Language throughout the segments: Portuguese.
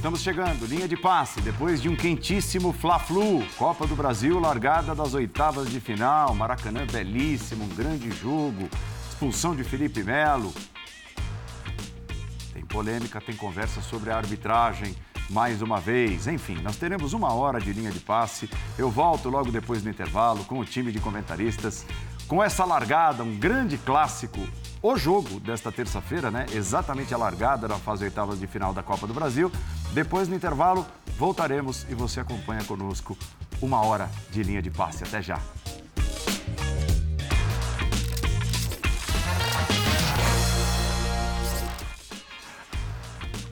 Estamos chegando, linha de passe, depois de um quentíssimo Fla-Flu, Copa do Brasil, largada das oitavas de final, Maracanã belíssimo, um grande jogo, expulsão de Felipe Melo. Tem polêmica, tem conversa sobre a arbitragem, mais uma vez. Enfim, nós teremos uma hora de linha de passe. Eu volto logo depois do intervalo com o time de comentaristas. Com essa largada, um grande clássico o jogo desta terça-feira, né? Exatamente a largada da fase oitavas de final da Copa do Brasil. Depois, no intervalo, voltaremos e você acompanha conosco uma hora de linha de passe. Até já.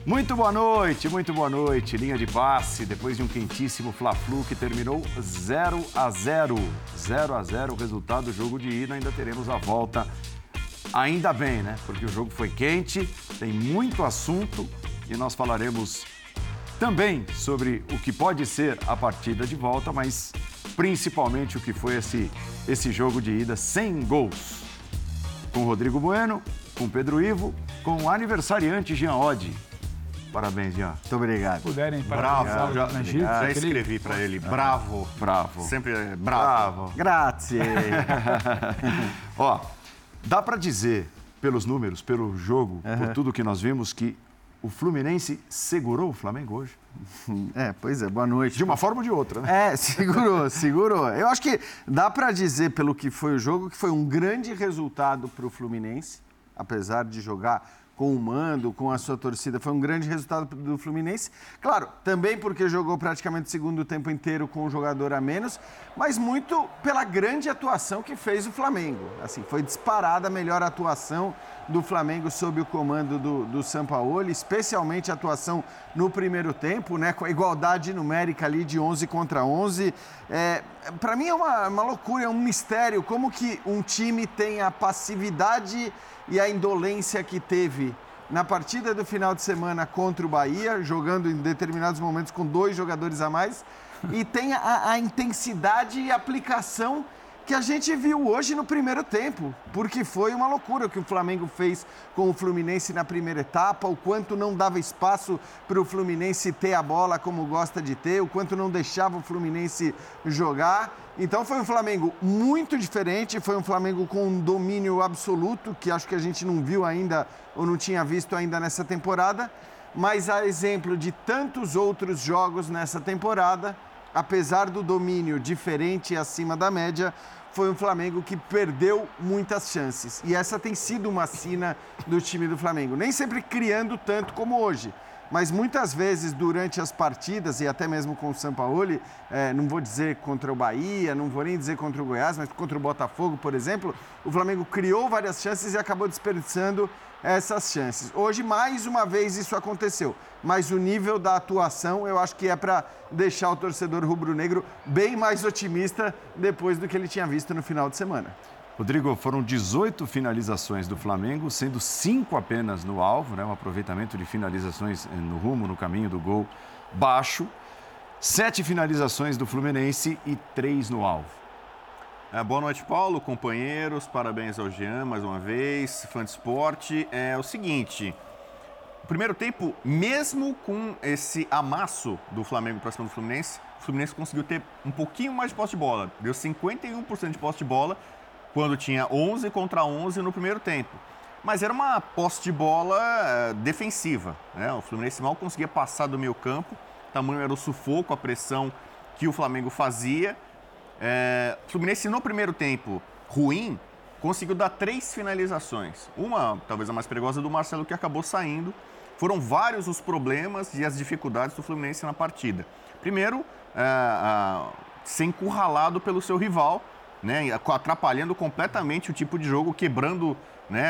Muito boa noite, muito boa noite. Linha de passe, depois de um quentíssimo Fla-Flu que terminou 0 a 0. 0 a 0 o resultado do jogo de ida, ainda teremos a volta Ainda bem, né? Porque o jogo foi quente, tem muito assunto e nós falaremos também sobre o que pode ser a partida de volta, mas principalmente o que foi esse, esse jogo de ida sem gols. Com Rodrigo Bueno, com Pedro Ivo, com o aniversariante Jean Oddi. Parabéns, Jean. Muito obrigado. Puderem Bravo. Já, já, já escrevi para ele. Bravo. Bravo. Sempre é bravo. bravo. Grazie. Ó, Dá para dizer, pelos números, pelo jogo, uhum. por tudo que nós vimos, que o Fluminense segurou o Flamengo hoje? É, pois é, boa noite. De uma forma ou de outra, né? É, segurou, segurou. Eu acho que dá para dizer, pelo que foi o jogo, que foi um grande resultado para o Fluminense, apesar de jogar com o mando, com a sua torcida. Foi um grande resultado do Fluminense. Claro, também porque jogou praticamente o segundo tempo inteiro com um jogador a menos, mas muito pela grande atuação que fez o Flamengo. Assim, foi disparada a melhor atuação do Flamengo sob o comando do, do Sampaoli, especialmente a atuação no primeiro tempo, né, com a igualdade numérica ali de 11 contra 11. É, Para mim é uma, uma loucura, é um mistério como que um time tem a passividade e a indolência que teve na partida do final de semana contra o Bahia, jogando em determinados momentos com dois jogadores a mais, e tem a, a intensidade e aplicação que a gente viu hoje no primeiro tempo, porque foi uma loucura o que o Flamengo fez com o Fluminense na primeira etapa, o quanto não dava espaço para o Fluminense ter a bola como gosta de ter, o quanto não deixava o Fluminense jogar. Então foi um Flamengo muito diferente, foi um Flamengo com um domínio absoluto, que acho que a gente não viu ainda ou não tinha visto ainda nessa temporada, mas a exemplo de tantos outros jogos nessa temporada, apesar do domínio diferente e acima da média, foi um Flamengo que perdeu muitas chances. E essa tem sido uma sina do time do Flamengo. Nem sempre criando tanto como hoje. Mas muitas vezes durante as partidas, e até mesmo com o Sampaoli, é, não vou dizer contra o Bahia, não vou nem dizer contra o Goiás, mas contra o Botafogo, por exemplo, o Flamengo criou várias chances e acabou desperdiçando essas chances. Hoje, mais uma vez, isso aconteceu. Mas o nível da atuação, eu acho que é para deixar o torcedor rubro-negro bem mais otimista depois do que ele tinha visto no final de semana. Rodrigo, foram 18 finalizações do Flamengo, sendo cinco apenas no alvo, né? um aproveitamento de finalizações eh, no rumo, no caminho do gol baixo. Sete finalizações do Fluminense e três no alvo. É, boa noite, Paulo, companheiros. Parabéns ao Jean mais uma vez, fã de esporte. É o seguinte: o primeiro tempo, mesmo com esse amasso do Flamengo para cima do Fluminense, o Fluminense conseguiu ter um pouquinho mais de posse de bola. Deu 51% de posse de bola, quando tinha 11 contra 11 no primeiro tempo. Mas era uma posse de bola é, defensiva. Né? O Fluminense mal conseguia passar do meio campo, tamanho era o sufoco, a pressão que o Flamengo fazia. É, Fluminense no primeiro tempo ruim conseguiu dar três finalizações. Uma, talvez a mais perigosa, do Marcelo, que acabou saindo. Foram vários os problemas e as dificuldades do Fluminense na partida. Primeiro, é, ser encurralado pelo seu rival, né, atrapalhando completamente o tipo de jogo, quebrando né,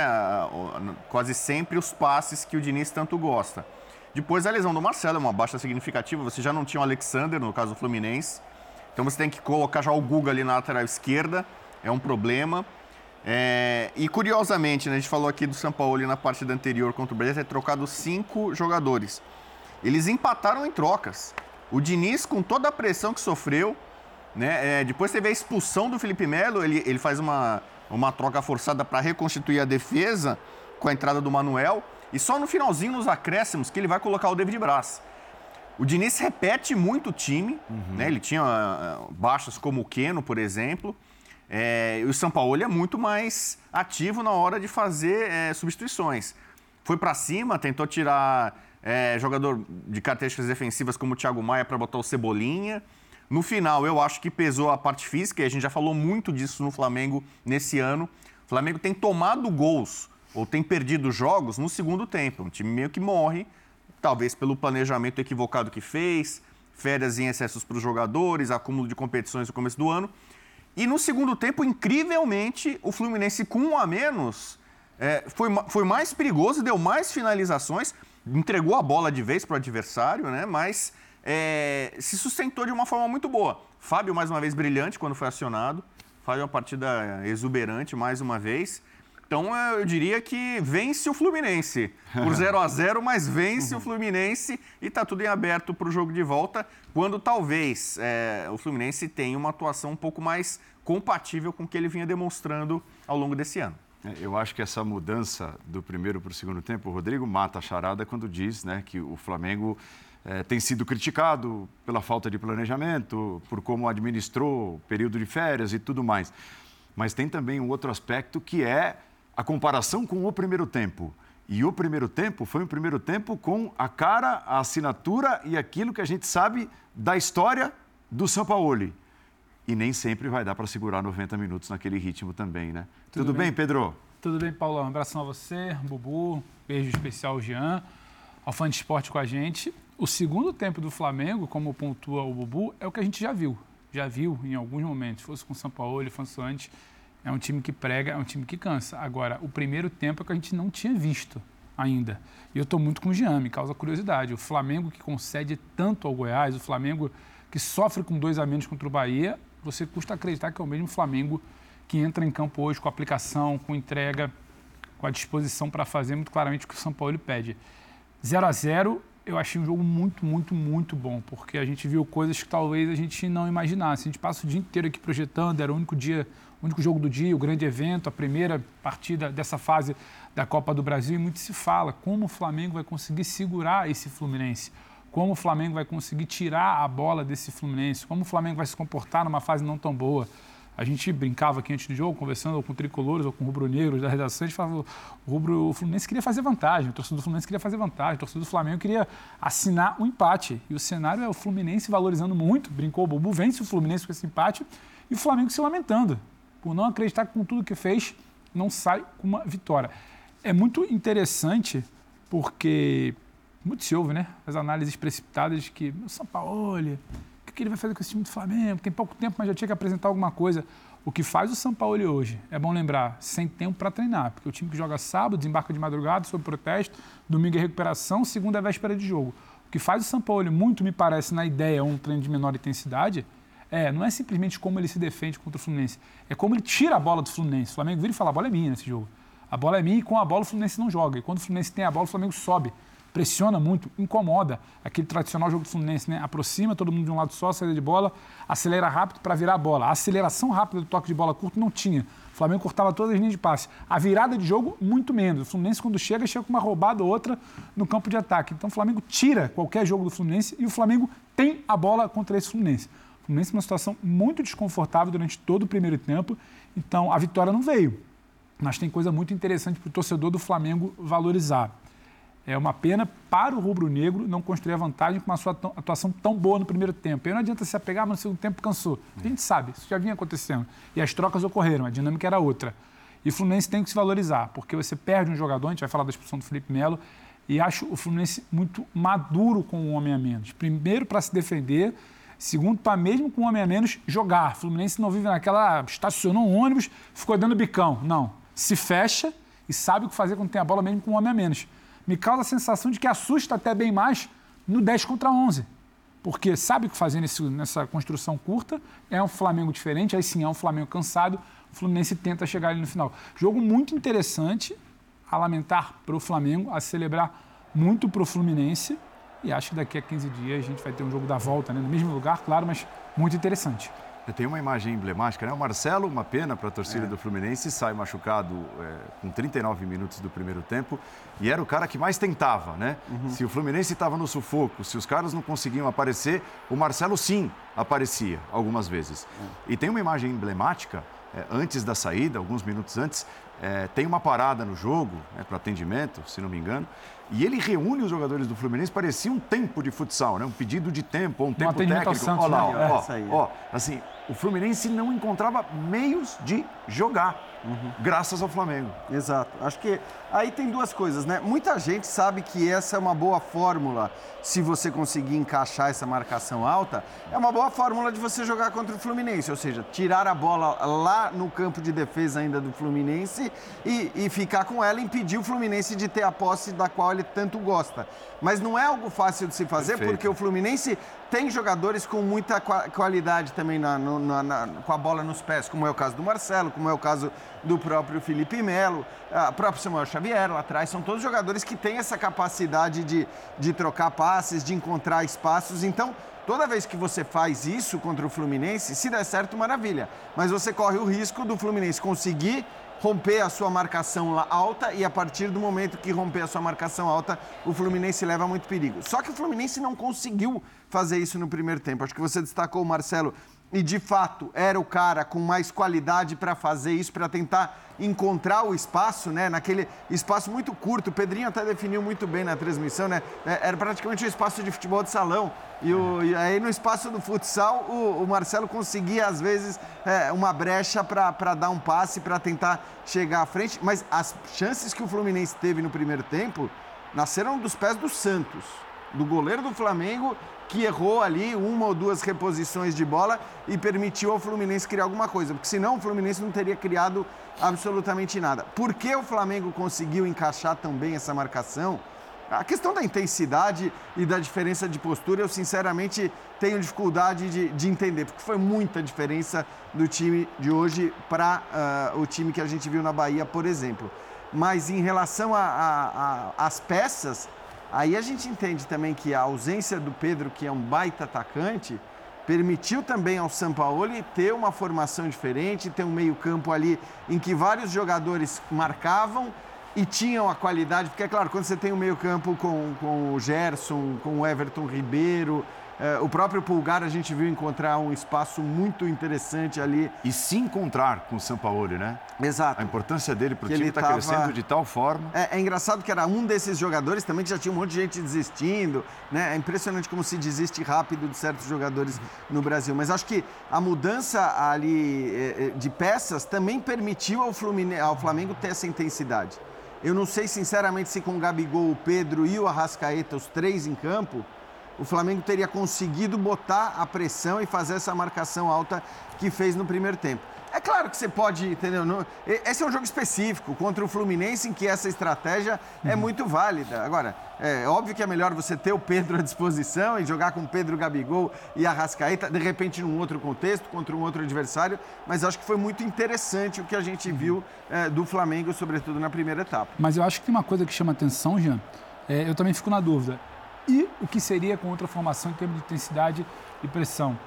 quase sempre os passes que o Diniz tanto gosta. Depois a lesão do Marcelo, é uma baixa significativa, você já não tinha o Alexander, no caso do Fluminense, então você tem que colocar já o Guga ali na lateral esquerda, é um problema. É, e curiosamente, né, a gente falou aqui do São Paulo na partida anterior contra o Brasil, ter trocado cinco jogadores. Eles empataram em trocas. O Diniz, com toda a pressão que sofreu, Né? É, depois teve a expulsão do Felipe Melo, ele, ele faz uma, uma troca forçada para reconstituir a defesa com a entrada do Manuel. E só no finalzinho, nos acréscimos, que ele vai colocar o David Braz. O Diniz repete muito o time, uhum. né? Ele tinha uh, baixas como o Keno, por exemplo. É, e o São Paulo é muito mais ativo na hora de fazer é, substituições. Foi para cima, tentou tirar é, jogador de características defensivas como o Thiago Maia para botar o Cebolinha. No final, eu acho que pesou a parte física, e a gente já falou muito disso no Flamengo nesse ano. O Flamengo tem tomado gols ou tem perdido jogos no segundo tempo. Um time meio que morre, talvez pelo planejamento equivocado que fez, férias em excessos para os jogadores, acúmulo de competições no começo do ano. E no segundo tempo, incrivelmente, o Fluminense com um a menos é, foi, foi mais perigoso, deu mais finalizações, entregou a bola de vez para o adversário, né? mas é, se sustentou de uma forma muito boa. Fábio, mais uma vez, brilhante quando foi acionado. Fábio, uma partida exuberante mais uma vez. Então eu diria que vence o Fluminense por 0 a 0 mas vence o Fluminense e está tudo em aberto para o jogo de volta, quando talvez é, o Fluminense tenha uma atuação um pouco mais compatível com o que ele vinha demonstrando ao longo desse ano. É, eu acho que essa mudança do primeiro para o segundo tempo, o Rodrigo mata a charada quando diz né, que o Flamengo é, tem sido criticado pela falta de planejamento, por como administrou o período de férias e tudo mais. Mas tem também um outro aspecto que é a comparação com o primeiro tempo. E o primeiro tempo foi um primeiro tempo com a cara, a assinatura e aquilo que a gente sabe da história do Sampaoli. E nem sempre vai dar para segurar 90 minutos naquele ritmo também, né? Tudo, Tudo bem? bem, Pedro? Tudo bem, Paulo. Um abração a você, Bubu, beijo especial ao Jean, ao fã de esporte com a gente. O segundo tempo do Flamengo, como pontua o Bubu, é o que a gente já viu. Já viu em alguns momentos, fosse com o São Paulo, fosse antes é um time que prega, é um time que cansa. Agora, o primeiro tempo é que a gente não tinha visto ainda. E eu estou muito com o Jean, me causa curiosidade. O Flamengo que concede tanto ao Goiás, o Flamengo que sofre com dois a menos contra o Bahia, você custa acreditar que é o mesmo Flamengo que entra em campo hoje com aplicação, com entrega, com a disposição para fazer muito claramente o que o São Paulo pede. 0 a 0 eu achei um jogo muito, muito, muito bom, porque a gente viu coisas que talvez a gente não imaginasse. A gente passa o dia inteiro aqui projetando, era o único dia o único jogo do dia, o grande evento, a primeira partida dessa fase da Copa do Brasil. E muito se fala como o Flamengo vai conseguir segurar esse Fluminense, como o Flamengo vai conseguir tirar a bola desse Fluminense, como o Flamengo vai se comportar numa fase não tão boa. A gente brincava aqui antes do jogo, conversando com tricolores ou com rubro-negros da redação, a gente falava o, rubro, o Fluminense queria fazer vantagem, o torcedor do Fluminense queria fazer vantagem, o torcedor do Flamengo queria assinar um empate. E o cenário é o Fluminense valorizando muito, brincou o Bobo, vence o Fluminense com esse empate e o Flamengo se lamentando por não acreditar que com tudo que fez não sai com uma vitória. É muito interessante porque muito se ouve, né? As análises precipitadas de que o São Paulo, o que ele vai fazer com esse time do Flamengo? Tem pouco tempo, mas já tinha que apresentar alguma coisa. O que faz o São Paulo hoje, é bom lembrar, sem tempo para treinar, porque o time que joga sábado, desembarca de madrugada, sob protesto, domingo é recuperação, segunda é véspera de jogo. O que faz o São Paulo, muito me parece, na ideia, um treino de menor intensidade, é, não é simplesmente como ele se defende contra o Fluminense, é como ele tira a bola do Fluminense. O Flamengo vira e fala: a bola é minha nesse jogo. A bola é minha e com a bola o Fluminense não joga. E quando o Fluminense tem a bola, o Flamengo sobe, pressiona muito, incomoda. Aquele tradicional jogo do Fluminense, né? Aproxima todo mundo de um lado só, saída de bola, acelera rápido para virar a bola. A aceleração rápida do toque de bola curto não tinha. O Flamengo cortava todas as linhas de passe. A virada de jogo, muito menos. O Fluminense, quando chega, chega com uma roubada ou outra no campo de ataque. Então o Flamengo tira qualquer jogo do Fluminense e o Flamengo tem a bola contra esse Fluminense. Fluminense numa situação muito desconfortável durante todo o primeiro tempo. Então, a vitória não veio. Mas tem coisa muito interessante para o torcedor do Flamengo valorizar. É uma pena para o rubro-negro não construir a vantagem com uma sua atuação tão boa no primeiro tempo. E não adianta se apegar, mas no segundo tempo cansou. A gente sabe, isso já vinha acontecendo. E as trocas ocorreram, a dinâmica era outra. E o Fluminense tem que se valorizar, porque você perde um jogador, a gente vai falar da expulsão do Felipe Melo, e acho o Fluminense muito maduro com um homem a menos. Primeiro, para se defender, Segundo, para mesmo com um homem a menos, jogar. Fluminense não vive naquela. estacionou um ônibus, ficou dando bicão. Não. Se fecha e sabe o que fazer quando tem a bola mesmo com um homem a menos. Me causa a sensação de que assusta até bem mais no 10 contra 11. Porque sabe o que fazer nesse, nessa construção curta, é um Flamengo diferente, aí sim é um Flamengo cansado, o Fluminense tenta chegar ali no final. Jogo muito interessante, a lamentar para o Flamengo, a celebrar muito para o Fluminense. E acho que daqui a 15 dias a gente vai ter um jogo da volta, né? no mesmo lugar, claro, mas muito interessante. Tem uma imagem emblemática, né? O Marcelo, uma pena para a torcida é. do Fluminense, sai machucado é, com 39 minutos do primeiro tempo e era o cara que mais tentava, né? Uhum. Se o Fluminense estava no sufoco, se os caras não conseguiam aparecer, o Marcelo sim aparecia algumas vezes. É. E tem uma imagem emblemática, é, antes da saída, alguns minutos antes, é, tem uma parada no jogo, né, para atendimento, se não me engano, e ele reúne os jogadores do Fluminense, parecia um tempo de futsal, né? um pedido de tempo, um tempo técnico. Santos, Olha lá, né? ó, ó, ó, assim, o Fluminense não encontrava meios de jogar. Uhum. Graças ao Flamengo. Exato. Acho que aí tem duas coisas, né? Muita gente sabe que essa é uma boa fórmula se você conseguir encaixar essa marcação alta. É uma boa fórmula de você jogar contra o Fluminense, ou seja, tirar a bola lá no campo de defesa ainda do Fluminense e, e ficar com ela e impedir o Fluminense de ter a posse da qual ele tanto gosta. Mas não é algo fácil de se fazer Perfeito. porque o Fluminense tem jogadores com muita qualidade também na, na, na, com a bola nos pés, como é o caso do Marcelo, como é o caso do próprio Felipe Melo, o próprio Samuel Xavier lá atrás. São todos jogadores que têm essa capacidade de, de trocar passes, de encontrar espaços. Então, toda vez que você faz isso contra o Fluminense, se der certo, maravilha. Mas você corre o risco do Fluminense conseguir romper a sua marcação alta e a partir do momento que romper a sua marcação alta, o Fluminense leva muito perigo. Só que o Fluminense não conseguiu fazer isso no primeiro tempo. Acho que você destacou Marcelo e de fato era o cara com mais qualidade para fazer isso, para tentar encontrar o espaço, né? Naquele espaço muito curto. O Pedrinho até definiu muito bem na transmissão, né? É, era praticamente um espaço de futebol de salão. E, o, e aí no espaço do futsal, o, o Marcelo conseguia, às vezes, é, uma brecha para dar um passe, para tentar chegar à frente. Mas as chances que o Fluminense teve no primeiro tempo nasceram dos pés do Santos, do goleiro do Flamengo que errou ali uma ou duas reposições de bola e permitiu ao Fluminense criar alguma coisa, porque senão o Fluminense não teria criado absolutamente nada. Por que o Flamengo conseguiu encaixar tão bem essa marcação? A questão da intensidade e da diferença de postura, eu sinceramente tenho dificuldade de, de entender, porque foi muita diferença do time de hoje para uh, o time que a gente viu na Bahia, por exemplo. Mas em relação às peças, Aí a gente entende também que a ausência do Pedro, que é um baita atacante, permitiu também ao Sampaoli ter uma formação diferente, ter um meio-campo ali em que vários jogadores marcavam e tinham a qualidade, porque é claro, quando você tem um meio-campo com, com o Gerson, com o Everton Ribeiro, o próprio Pulgar a gente viu encontrar um espaço muito interessante ali. E se encontrar com o Sampaoli, né? Exato. A importância dele para o time está tava... crescendo de tal forma. É, é, engraçado que era um desses jogadores também que já tinha um monte de gente desistindo. Né? É impressionante como se desiste rápido de certos jogadores no Brasil. Mas acho que a mudança ali é, é, de peças também permitiu ao, Fluminense, ao Flamengo ter essa intensidade. Eu não sei, sinceramente, se com o Gabigol, o Pedro e o Arrascaeta, os três em campo, o Flamengo teria conseguido botar a pressão e fazer essa marcação alta que fez no primeiro tempo. É claro que você pode, entendeu? esse é um jogo específico contra o Fluminense em que essa estratégia é uhum. muito válida. Agora, é óbvio que é melhor você ter o Pedro à disposição e jogar com Pedro Gabigol e Arrascaeta, de repente num outro contexto, contra um outro adversário, mas acho que foi muito interessante o que a gente uhum. viu é, do Flamengo, sobretudo na primeira etapa. Mas eu acho que tem uma coisa que chama atenção, Jean, é, eu também fico na dúvida e o que seria com outra formação em termos de intensidade e pressão.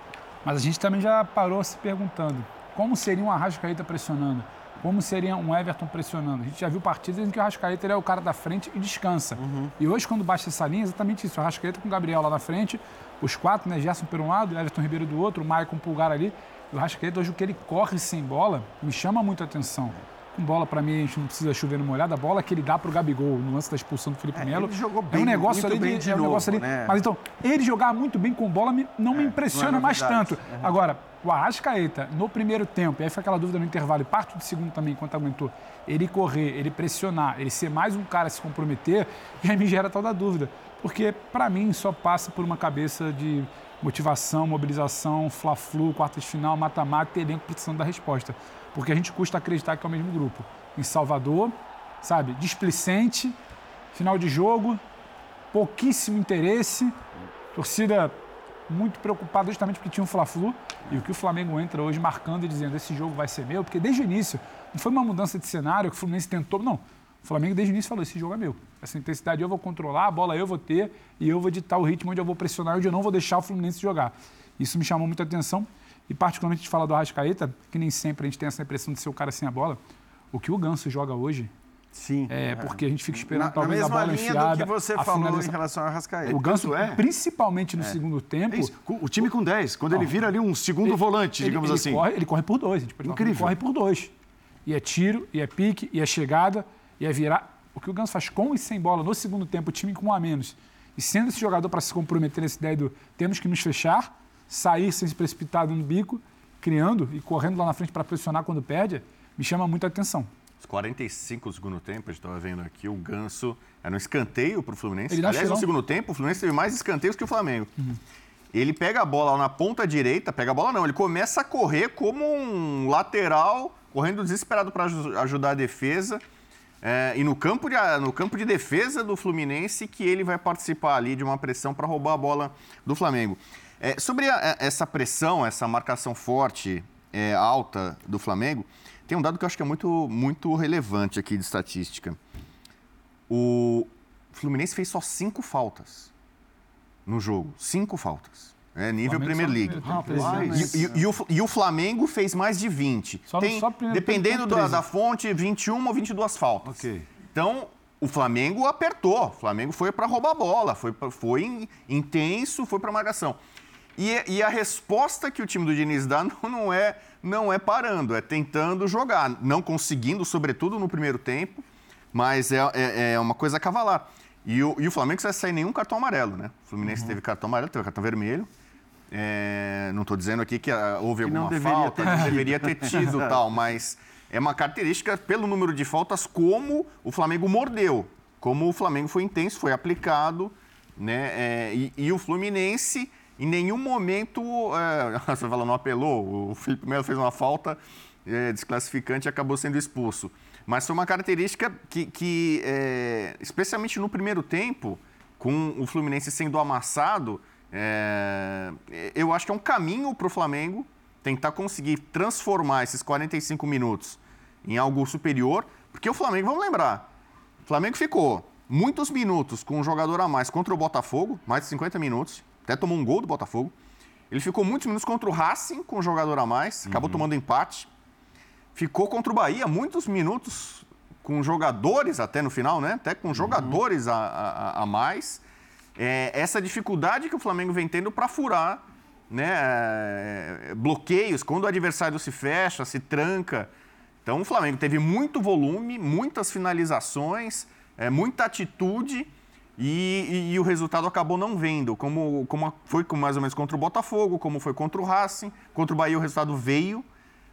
Mas a gente também já parou se perguntando como seria um Arrascaeta pressionando, como seria um Everton pressionando. A gente já viu partidas em que o Arrascaeta é o cara da frente e descansa. Uhum. E hoje, quando baixa essa linha, é exatamente isso. O Arrascaeta com o Gabriel lá na frente, os quatro, né? Gerson por um lado, Everton Ribeiro do outro, o Maicon Pulgar ali. E o Arrascaeta, hoje, o que ele corre sem bola, me chama muito a atenção com bola, para mim, a gente não precisa chover no molhado. A bola que ele dá para o Gabigol no lance da expulsão do Felipe é, Melo. Ele jogou bem, é um negócio ali de, de é um novo, negócio ali. Né? Mas então, ele jogar muito bem com bola não é, me impressiona não é mais tanto. Uhum. Agora, o Arrascaeta, no primeiro tempo, e aí foi aquela dúvida no intervalo, e parte do segundo também, enquanto aguentou, ele correr, ele pressionar, ele ser mais um cara a se comprometer, e aí me gera tal da dúvida. Porque, para mim, só passa por uma cabeça de motivação, mobilização, fla-flu, quartas de final, mata-mata e elenco precisando da resposta. Porque a gente custa acreditar que é o mesmo grupo em Salvador, sabe? Displicente, final de jogo, pouquíssimo interesse, torcida muito preocupada justamente porque tinha um Fla-Flu e o que o Flamengo entra hoje marcando e dizendo esse jogo vai ser meu, porque desde o início não foi uma mudança de cenário que o Fluminense tentou, não. O Flamengo desde o início falou, esse jogo é meu. Essa intensidade eu vou controlar, a bola eu vou ter e eu vou ditar o ritmo onde eu vou pressionar, onde eu não vou deixar o Fluminense jogar. Isso me chamou muita atenção E particularmente a gente fala do Arrascaeta, que nem sempre a gente tem essa impressão de ser o cara sem a bola. O que o Ganso joga hoje, Sim. é, porque a gente fica esperando Na, na talvez a mesma bola linha enfiada. do que você a falou em finalização. relação ao Arrascaeta. O Ganso, é. principalmente no segundo tempo, É isso. O time com 10, quando ele vira ali um segundo volante, ele, digamos ele assim. Corre, ele corre por dois, a gente pode falar, Incrível. Ele corre por dois. E é tiro, e é pique, e é chegada, e é virar. O que o Ganso faz com e sem bola no segundo tempo, o time com um a menos. E sendo esse jogador para se comprometer nessa ideia do temos que nos fechar, sair sem se precipitar no bico, criando e correndo lá na frente para pressionar quando perde, me chama muita atenção. Os 45 do segundo tempo, a gente estava vendo aqui, o Ganso era um escanteio para o Fluminense. Ele Aliás, no segundo tempo, o Fluminense teve mais escanteios que o Flamengo. Ele pega a bola na ponta direita, pega a bola não, ele começa a correr como um lateral, correndo desesperado para ajudar a defesa. É, e no campo, de, no campo de defesa do Fluminense, que ele vai participar ali de uma pressão para roubar a bola do Flamengo. É, sobre a- a- essa pressão, essa marcação forte, é, alta do Flamengo, tem um dado que eu acho que é muito, muito relevante aqui de estatística. O Fluminense fez só cinco faltas no jogo. Cinco faltas. É nível Premier League. tempo. E, e- e o, e o Flamengo fez mais de 20. Só Tem, só primeiro dependendo tem da, 13. da fonte, 21 ou 22 faltas. Ok. Então, o Flamengo apertou. O Flamengo foi para roubar a bola, foi, pra- foi in- intenso, foi para marcação. E, e a resposta que o time do Diniz dá não, não é, não é parando, é tentando jogar. Não conseguindo, sobretudo no primeiro tempo, mas é, é, é uma coisa cavalar. E o, e o Flamengo não vai sair nenhum cartão amarelo, né? O Fluminense teve cartão amarelo, teve cartão vermelho. É, não estou dizendo aqui que ah, houve Que alguma deveria falta, não deveria ter tido tal, mas é uma característica pelo número de faltas como o Flamengo mordeu, como o Flamengo foi intenso, foi aplicado, né? É, e, e o Fluminense em nenhum momento, é, você fala, não apelou, o Felipe Melo fez uma falta é, desclassificante e acabou sendo expulso. Mas foi uma característica que, que, é, especialmente no primeiro tempo, com o Fluminense sendo amassado, é, eu acho que é um caminho para o Flamengo tentar conseguir transformar esses 45 minutos em algo superior, porque o Flamengo, vamos lembrar, o Flamengo ficou muitos minutos com um jogador a mais contra o Botafogo, mais de 50 minutos, até tomou um gol do Botafogo. Ele ficou muitos minutos contra o Racing com um jogador a mais, acabou tomando empate. Ficou contra o Bahia muitos minutos com jogadores até no final, né? Até com jogadores a, a, a mais. É, essa dificuldade que o Flamengo vem tendo para furar né, é, bloqueios, quando o adversário se fecha, se tranca. Então o Flamengo teve muito volume, muitas finalizações, é, muita atitude e, e- e o resultado acabou não vendo, como, como foi mais ou menos contra o Botafogo, como foi contra o Racing, contra o Bahia o resultado veio,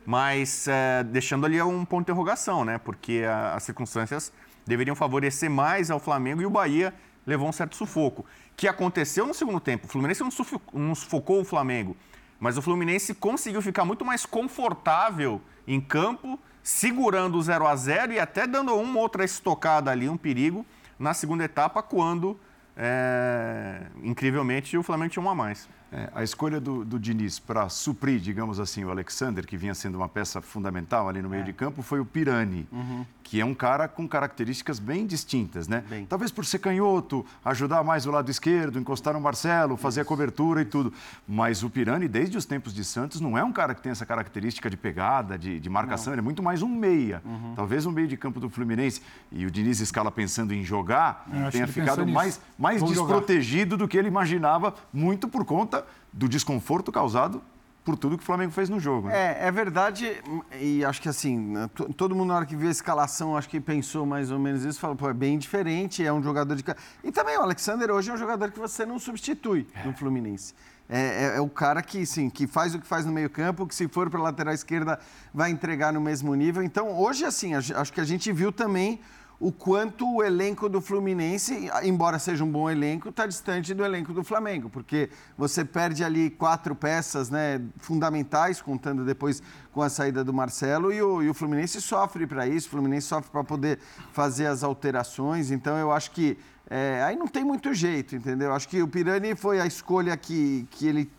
mas é, deixando ali um ponto de interrogação, né? Porque a- as circunstâncias deveriam favorecer mais ao Flamengo e o Bahia levou um certo sufoco. Que aconteceu no segundo tempo. O Fluminense não, sufo- não sufocou o Flamengo, mas o Fluminense conseguiu ficar muito mais confortável em campo, segurando o 0 a 0 e até dando uma outra estocada ali, um perigo, na segunda etapa, quando, é, incrivelmente, o Flamengo tinha um a mais. É, a escolha do, do Diniz para suprir, digamos assim, o Alexander, que vinha sendo uma peça fundamental ali no É. meio de campo, foi o Pirani, Uhum. que é um cara com características bem distintas, né? Bem. Talvez por ser canhoto, ajudar mais o lado esquerdo, encostar no Marcelo, fazer a cobertura e tudo. Mas o Pirani, desde os tempos de Santos, não é um cara que tem essa característica de pegada, de, de marcação, ele é muito mais um meia. Uhum. Talvez um meio de campo do Fluminense, e o Diniz escala pensando em jogar, Eu tenha ficado mais, mais jogar. desprotegido protegido do que ele imaginava, muito por conta do desconforto causado por tudo que o Flamengo fez no jogo. né? É, é verdade, e acho que assim, né, to- todo mundo na hora que viu a escalação, acho que pensou mais ou menos isso, falou, pô, é bem diferente, é um jogador de... E também o Alexander hoje é um jogador que você não substitui no Fluminense. É, é- é o cara que, sim, que faz o que faz no meio campo, que se for para a lateral esquerda vai entregar no mesmo nível. Então, hoje, assim, acho que a gente viu também o quanto o elenco do Fluminense, embora seja um bom elenco, está distante do elenco do Flamengo, porque você perde ali quatro peças né, fundamentais, contando depois com a saída do Marcelo, e o, e o Fluminense sofre para isso, o Fluminense sofre para poder fazer as alterações, então eu acho que é, aí não tem muito jeito, entendeu? Acho que o Pirani foi a escolha que, que ele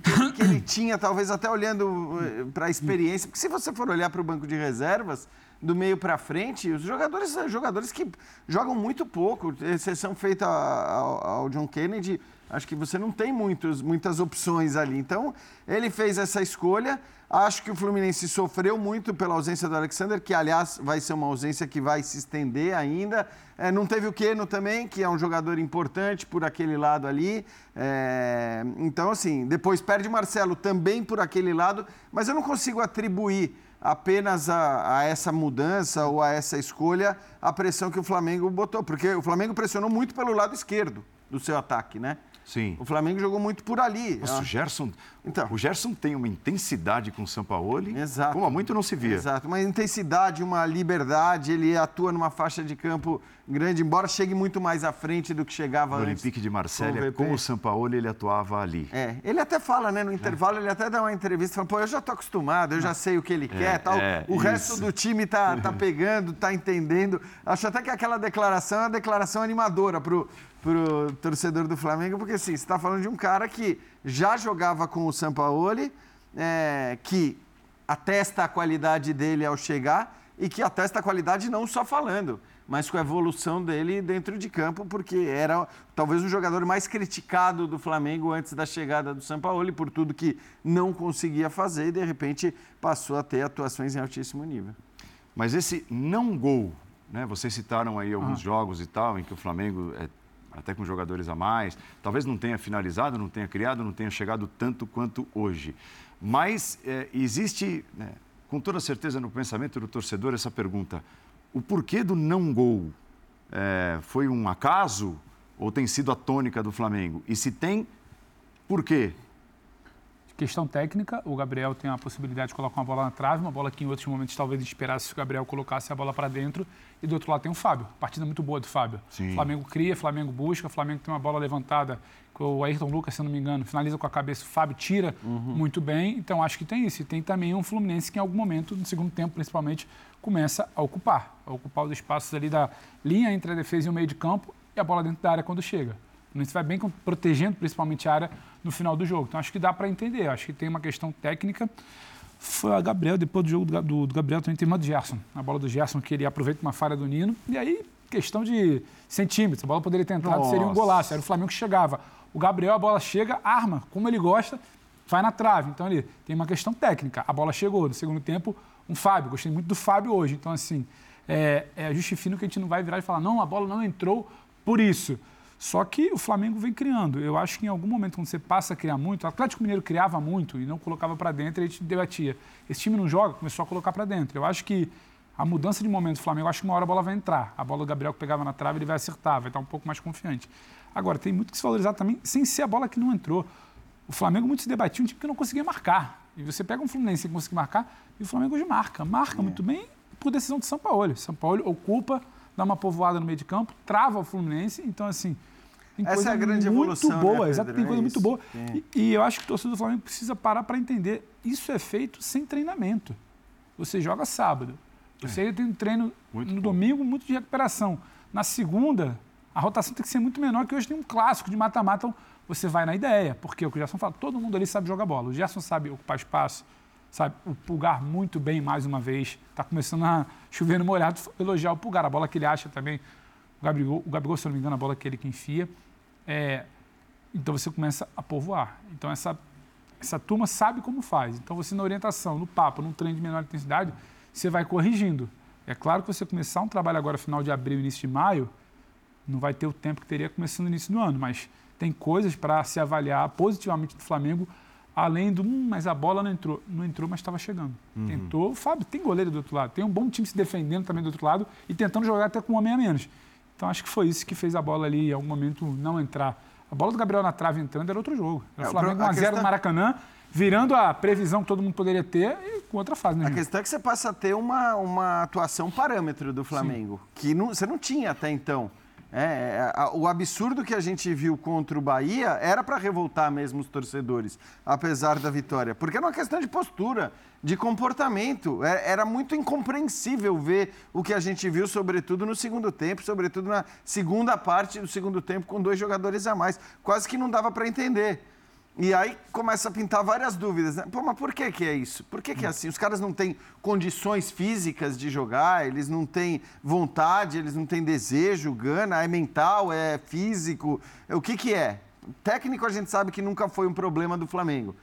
que, que ele tinha, talvez até olhando para a experiência, porque se você for olhar para o banco de reservas, do meio para frente, os jogadores jogadores que jogam muito pouco, exceção feita ao, ao John Kennedy, acho que você não tem muitos, muitas opções ali. Então, ele fez essa escolha. Acho que o Fluminense sofreu muito pela ausência do Alexander, que, aliás, vai ser uma ausência que vai se estender ainda. É, não teve o Keno também, que é um jogador importante por aquele lado ali. É, então, assim, depois perde Marcelo também por aquele lado, mas eu não consigo atribuir apenas a, a, essa mudança ou a essa escolha a pressão que o Flamengo botou, porque o Flamengo pressionou muito pelo lado esquerdo do seu ataque, né? Sim. O Flamengo jogou muito por ali. Nossa, o Gerson, então, o Gerson tem uma intensidade com o Sampaoli, Exato. como há muito não se via. Exato, uma intensidade, uma liberdade, ele atua numa faixa de campo grande, embora chegue muito mais à frente do que chegava no antes. No Olympique de Marselha, com o Sampaoli, ele atuava ali. É, ele até fala, né, no intervalo, é. ele até dá uma entrevista, fala, pô, eu já tô acostumado, eu já sei o que ele é, quer, tal. É, o isso. resto do time tá, tá pegando, tá entendendo. Acho até que aquela declaração é uma declaração animadora pro para o torcedor do Flamengo, porque assim, você está falando de um cara que já jogava com o Sampaoli, é, que atesta a qualidade dele ao chegar e que atesta a qualidade não só falando, mas com a evolução dele dentro de campo, porque era talvez o jogador mais criticado do Flamengo antes da chegada do Sampaoli, por tudo que não conseguia fazer e de repente passou a ter atuações em altíssimo nível. Mas esse não gol, né? Vocês citaram aí alguns ah. jogos e tal, em que o Flamengo é, até com jogadores a mais. Talvez não tenha finalizado, não tenha criado, não tenha chegado tanto quanto hoje. Mas é, existe, né, com toda certeza, no pensamento do torcedor essa pergunta: o porquê do não gol? É, foi um acaso ou tem sido a tônica do Flamengo? E se tem, por quê? Questão técnica, o Gabriel tem a possibilidade de colocar uma bola na trave, uma bola que em outros momentos talvez esperasse que o Gabriel colocasse a bola para dentro. E do outro lado tem o Fábio. Partida muito boa do Fábio. Sim. Flamengo cria, Flamengo busca, Flamengo tem uma bola levantada com o Ayrton Lucas, se não me engano, finaliza com a cabeça, o Fábio tira uhum. muito bem. Então acho que tem isso. E tem também um Fluminense que em algum momento, no segundo tempo principalmente, começa a ocupar. A ocupar os espaços ali da linha entre a defesa e o meio de campo e a bola dentro da área quando chega. O Fluminense vai bem protegendo principalmente a área no final do jogo. Então acho que dá para entender. Acho que tem uma questão técnica. Foi a Gabriel, depois do jogo do, do, do Gabriel, também tem uma do Gerson. A bola do Gerson que ele aproveita uma falha do Nino. E aí, questão de centímetros. A bola poderia ter entrado, Nossa. seria um golaço. Era o Flamengo que chegava. O Gabriel, a bola chega, arma, como ele gosta, vai na trave. Então ali tem uma questão técnica. A bola chegou. No segundo tempo, um Fábio. Gostei muito do Fábio hoje. Então, assim, é, é justificando que a gente não vai virar e falar, não, a bola não entrou por isso. Só que o Flamengo vem criando. Eu acho que em algum momento, quando você passa a criar muito, o Atlético Mineiro criava muito e não colocava para dentro, e a gente debatia. Esse time não joga, começou a colocar para dentro. Eu acho que a mudança de momento do Flamengo, eu acho que uma hora a bola vai entrar. A bola do Gabriel que pegava na trave, ele vai acertar, vai estar um pouco mais confiante. Agora, tem muito que se valorizar também, sem ser a bola que não entrou. O Flamengo muito se debatia um time que não conseguia marcar. E você pega um Fluminense que conseguir marcar, e o Flamengo hoje marca. Marca é. muito bem por decisão de São Paulo. São Paulo ocupa, dá uma povoada no meio de campo, trava o Fluminense. Então, assim, tem Essa é a grande muito evolução. boa, né, exato, tem coisa é muito boa. E, e, eu acho que o torcedor do Flamengo precisa parar para entender. Isso é feito sem treinamento. Você joga sábado. Você é. tem um treino muito no bom. domingo, muito de recuperação. Na segunda, a rotação tem que ser muito menor, que hoje tem um clássico de mata-mata. Então você vai na ideia. Porque o que o Gerson fala, todo mundo ali sabe jogar bola. O Gerson sabe ocupar espaço, sabe o Pulgar muito bem mais uma vez. Está começando a chover no molhado, elogiar o Pulgar. A bola que ele acha também o Gabigol, o Gabigol, se não me engano, a bola é aquele que enfia. É, então você começa a povoar. Então essa, essa turma sabe como faz. Então você na orientação, no papo, num treino de menor intensidade, você vai corrigindo. É claro que você começar um trabalho agora final de abril, início de maio, não vai ter o tempo que teria começando no início do ano, mas tem coisas para se avaliar positivamente do Flamengo, além do, hum, mas a bola não entrou. Não entrou, mas estava chegando. Uhum. Tentou, Fábio tem goleiro do outro lado, tem um bom time se defendendo também do outro lado e tentando jogar até com um homem a menos. Então acho que foi isso que fez a bola ali em algum momento não entrar. A bola do Gabriel na trave entrando era outro jogo. Era o é, Flamengo 1x0 questão... no Maracanã, virando a previsão que todo mundo poderia ter e com outra fase. Né, a questão é que você passa a ter uma, uma atuação parâmetro do Flamengo, Sim. que não, você não tinha até então. É, é o absurdo que a gente viu contra o Bahia era para revoltar mesmo os torcedores, apesar da vitória. Porque era uma questão de postura, de comportamento. É, era muito incompreensível ver o que a gente viu, sobretudo no segundo tempo, sobretudo na segunda parte do segundo tempo, com dois jogadores a mais. Quase que não dava para entender. E aí começa a pintar várias dúvidas. Né? Pô, mas por que, que é isso? Por que, que é assim? Os caras não têm condições físicas de jogar, eles não têm vontade, eles não têm desejo, gana, é mental, é físico. O que, que é? Técnico a gente sabe que nunca foi um problema do Flamengo.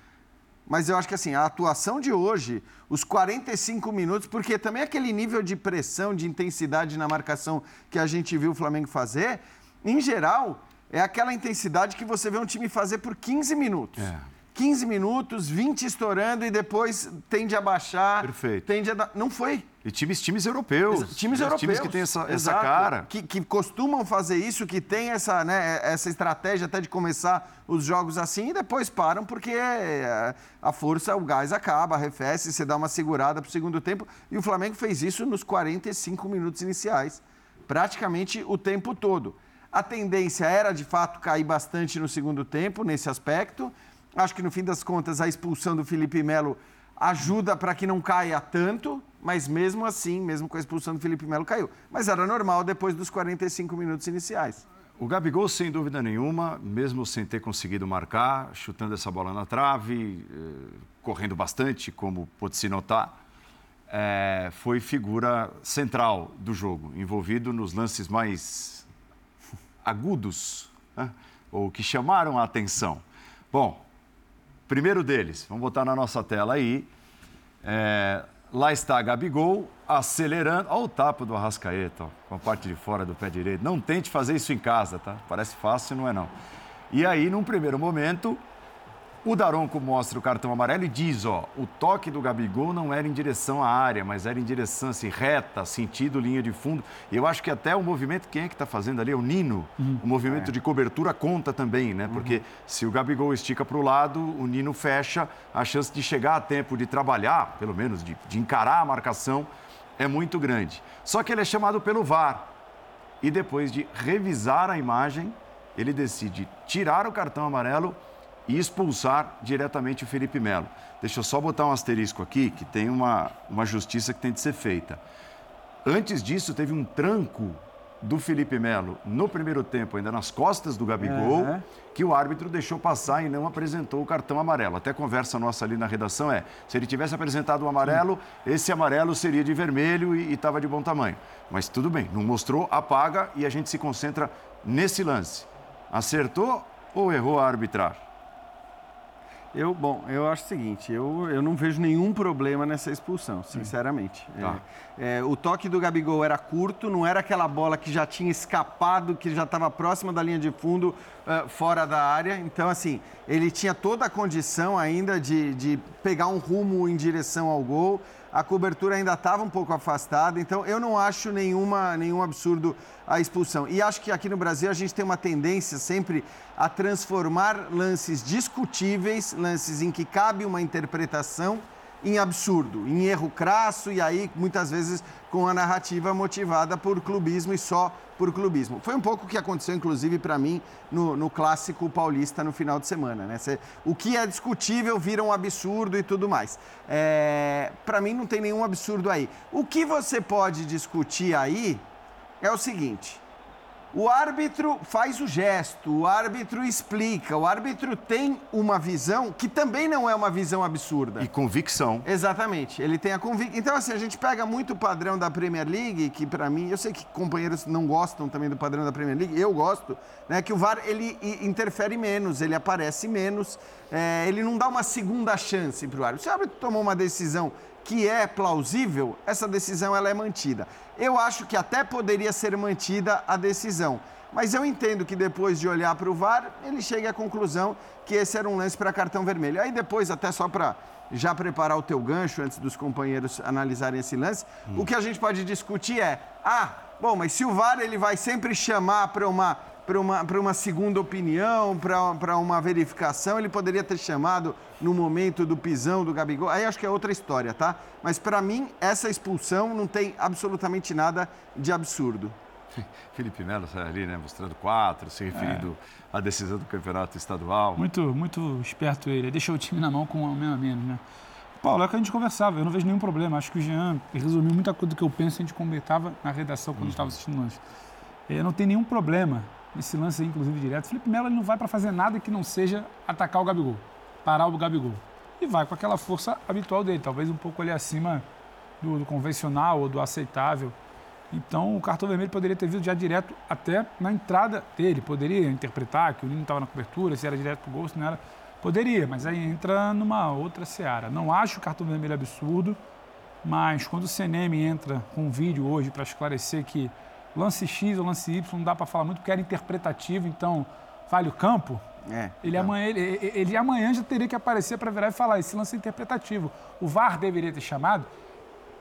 Mas eu acho que assim, a atuação de hoje, os 45 minutos, porque também aquele nível de pressão, de intensidade na marcação que a gente viu o Flamengo fazer, em geral, é aquela intensidade que você vê um time fazer por 15 minutos. É. 15 minutos, 20 estourando e depois tende a baixar. Perfeito. Tende a dar... Não foi. E times, times europeus. Times europeus. Times que têm essa, essa cara. Que, que costumam fazer isso, que tem essa, né, essa estratégia até de começar os jogos assim e depois param porque é, a força, o gás acaba, arrefece, você dá uma segurada para o segundo tempo. E o Flamengo fez isso nos 45 minutos iniciais, praticamente o tempo todo. A tendência era, de fato, cair bastante no segundo tempo, nesse aspecto. Acho que, no fim das contas, a expulsão do Felipe Melo ajuda para que não caia tanto, mas mesmo assim, mesmo com a expulsão do Felipe Melo, caiu. Mas era normal depois dos 45 minutos iniciais. O Gabigol, sem dúvida nenhuma, mesmo sem ter conseguido marcar, chutando essa bola na trave, eh, correndo bastante, como pôde-se notar, eh, foi figura central do jogo, envolvido nos lances mais agudos, né? ou que chamaram a atenção. Bom, primeiro deles, vamos botar na nossa tela aí. É, lá está Gabigol acelerando. Olha o tapa do Arrascaeta, ó, com a parte de fora do pé direito. Não tente fazer isso em casa, tá? Parece fácil, não é não. E aí, num primeiro momento, o Daronco mostra o cartão amarelo e diz, ó, o toque do Gabigol não era em direção à área, mas era em direção assim, reta, sentido linha de fundo. Eu acho que até o movimento, quem é que está fazendo ali? É o Nino. O movimento de cobertura conta também, né? Porque se o Gabigol estica para o lado, o Nino fecha, a chance de chegar a tempo de trabalhar, pelo menos de, de encarar a marcação, é muito grande. Só que ele é chamado pelo VAR. E depois de revisar a imagem, ele decide tirar o cartão amarelo e expulsar diretamente o Felipe Melo. Deixa eu só botar um asterisco aqui, que tem uma, uma justiça que tem de ser feita. Antes disso, teve um tranco do Felipe Melo no primeiro tempo, ainda nas costas do Gabigol, Aham. que o árbitro deixou passar e não apresentou o cartão amarelo. Até a conversa nossa ali na redação é: se ele tivesse apresentado o amarelo, esse amarelo seria de vermelho e estava de bom tamanho. Mas tudo bem, não mostrou, apaga e a gente se concentra nesse lance. Acertou ou errou a arbitragem? Eu, bom, eu acho o seguinte, eu, eu não vejo nenhum problema nessa expulsão, sinceramente. Tá. É, é, o toque do Gabigol era curto, não era aquela bola que já tinha escapado, que já estava próxima da linha de fundo, eh, fora da área. Então, assim, ele tinha toda a condição ainda de, de pegar um rumo em direção ao gol. A cobertura ainda estava um pouco afastada, então eu não acho nenhuma, nenhum absurdo a expulsão. E acho que aqui no Brasil a gente tem uma tendência sempre a transformar lances discutíveis, lances em que cabe uma interpretação, em absurdo, em erro crasso e aí muitas vezes com a narrativa motivada por clubismo e só por clubismo. Foi um pouco o que aconteceu, inclusive, para mim, no, no clássico paulista no final de semana. Né? Cê- o que é discutível vira um absurdo e tudo mais. É, para mim, não tem nenhum absurdo aí. O que você pode discutir aí é o seguinte. O árbitro faz o gesto, o árbitro explica, o árbitro tem uma visão que também não é uma visão absurda. E convicção. Exatamente, ele tem a convicção. Então, assim, a gente pega muito o padrão da Premier League, que para mim, eu sei que companheiros não gostam também do padrão da Premier League, eu gosto, né? Que o VAR ele interfere menos, ele aparece menos, é, ele não dá uma segunda chance para o árbitro. Se o árbitro tomou uma decisão que é plausível, essa decisão ela é mantida. Eu acho que até poderia ser mantida a decisão. Mas eu entendo que depois de olhar para o VAR, ele chega à conclusão que esse era um lance para cartão vermelho. Aí depois, até só para já preparar o teu gancho antes dos companheiros analisarem esse lance, o que a gente pode discutir é: ah, bom, mas se o VAR ele vai sempre chamar para uma para uma, para uma segunda opinião, para, para uma verificação, ele poderia ter chamado no momento do pisão do Gabigol. Aí acho que é outra história, tá? Mas para mim, essa expulsão não tem absolutamente nada de absurdo. Felipe Melo sai ali, né, mostrando quatro, se referindo à decisão do campeonato estadual. Muito, muito esperto ele. Deixou o time na mão com um a menos a menos, né? Paulo, é o que a gente conversava, eu não vejo nenhum problema. Acho que o Jean resumiu muita coisa do que eu penso e a gente comentava na redação quando estava assistindo o lance. É, não tem nenhum problema nesse lance aí, inclusive direto, o Felipe Melo ele não vai para fazer nada que não seja atacar o Gabigol, parar o Gabigol. E vai com aquela força habitual dele, talvez um pouco ali acima do, do convencional ou do aceitável. Então o cartão vermelho poderia ter vindo já direto até na entrada dele. Poderia interpretar que o Nino estava na cobertura, se era direto para o gol, se não era. Poderia, mas aí entra numa outra seara. Não acho o cartão vermelho absurdo, mas quando o CNM entra com um vídeo hoje para esclarecer que lance X ou lance Y não dá para falar muito porque era interpretativo, então vale o campo. É, ele, então. amanhã, ele, ele amanhã já teria que aparecer para virar e falar: esse lance é interpretativo. O VAR deveria ter chamado.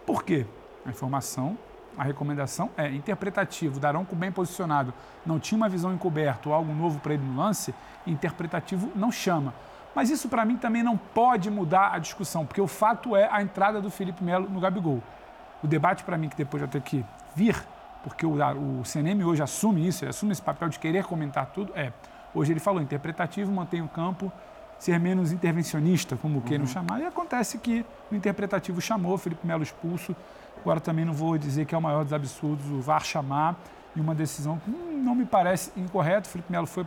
Por quê? A informação a recomendação é interpretativo. Daronco bem posicionado, não tinha uma visão encoberta ou algo novo para ele no lance, interpretativo não chama. Mas isso para mim também não pode mudar a discussão, porque o fato é a entrada do Felipe Melo no Gabigol. O debate para mim que depois vai ter que vir, porque o, o CNM hoje assume isso, ele assume esse papel de querer comentar tudo, é. Hoje ele falou interpretativo, mantém o campo, ser menos intervencionista, como queiram uhum. chamar, e acontece que o interpretativo chamou, Felipe Melo expulso, Agora também não vou dizer que é o maior dos absurdos o VAR chamar e uma decisão que hum, não me parece incorreta. Felipe Melo foi,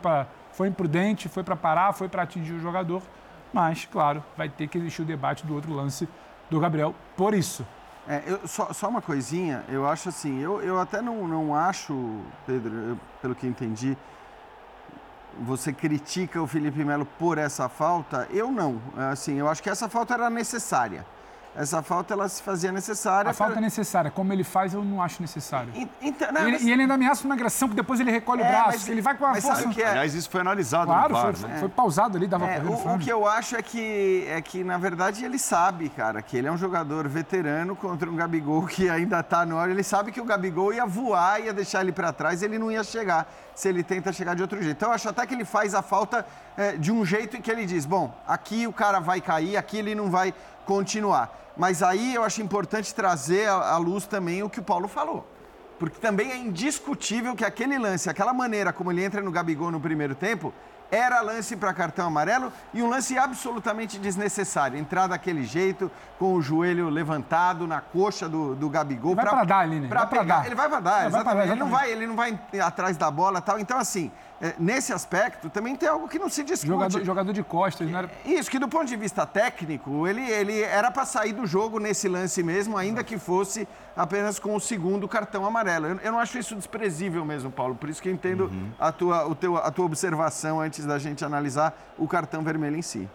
foi imprudente, foi para parar, foi para atingir o jogador. Mas, claro, vai ter que existir o debate do outro lance do Gabriel por isso. É, eu, só, só, uma coisinha, eu acho assim, eu, eu até não, não acho, Pedro, eu, pelo que entendi, você critica o Felipe Melo por essa falta? Eu não. Assim, eu acho que essa falta era necessária essa falta ela se fazia necessária. A falta é necessária, como ele faz, eu não acho necessário. E, então, não, e, mas... e, ele ainda ameaça uma agressão, que depois ele recolhe é, o braço, mas, ele vai com a força. Que é... Aliás, isso foi analisado claro, no VAR, foi, né? foi pausado ali, dava é, pra ver o, o que eu acho é que, é que, na verdade, ele sabe, cara, que ele é um jogador veterano contra um Gabigol que ainda está no ar. Ele sabe que o Gabigol ia voar, ia deixar ele para trás, ele não ia chegar se ele tenta chegar de outro jeito. Então, eu acho até que ele faz a falta é, de um jeito em que ele diz: bom, aqui o cara vai cair, aqui ele não vai continuar. Mas aí eu acho importante trazer à luz também o que o Paulo falou. Porque também é indiscutível que aquele lance, aquela maneira como ele entra no Gabigol no primeiro tempo, era lance para cartão amarelo e um lance absolutamente desnecessário. Entrar daquele jeito, com o joelho levantado na coxa do, do Gabigol. Ele vai para dar, Aline. Pra vai pegar. Dar. Ele vai para dar, exatamente. Vai dar, exatamente. Ele, não vai, ele não vai atrás da bola tal. Então, assim, é, nesse aspecto, também tem algo que não se discute. Jogador, jogador de costas, não era... Isso, que do ponto de vista técnico, ele, ele era para sair do jogo nesse lance mesmo, ainda que fosse apenas com o segundo cartão amarelo. Eu, eu não acho isso desprezível mesmo, Paulo, por isso que eu entendo uhum. a, tua, o teu, a tua observação antes da gente analisar o cartão vermelho em si.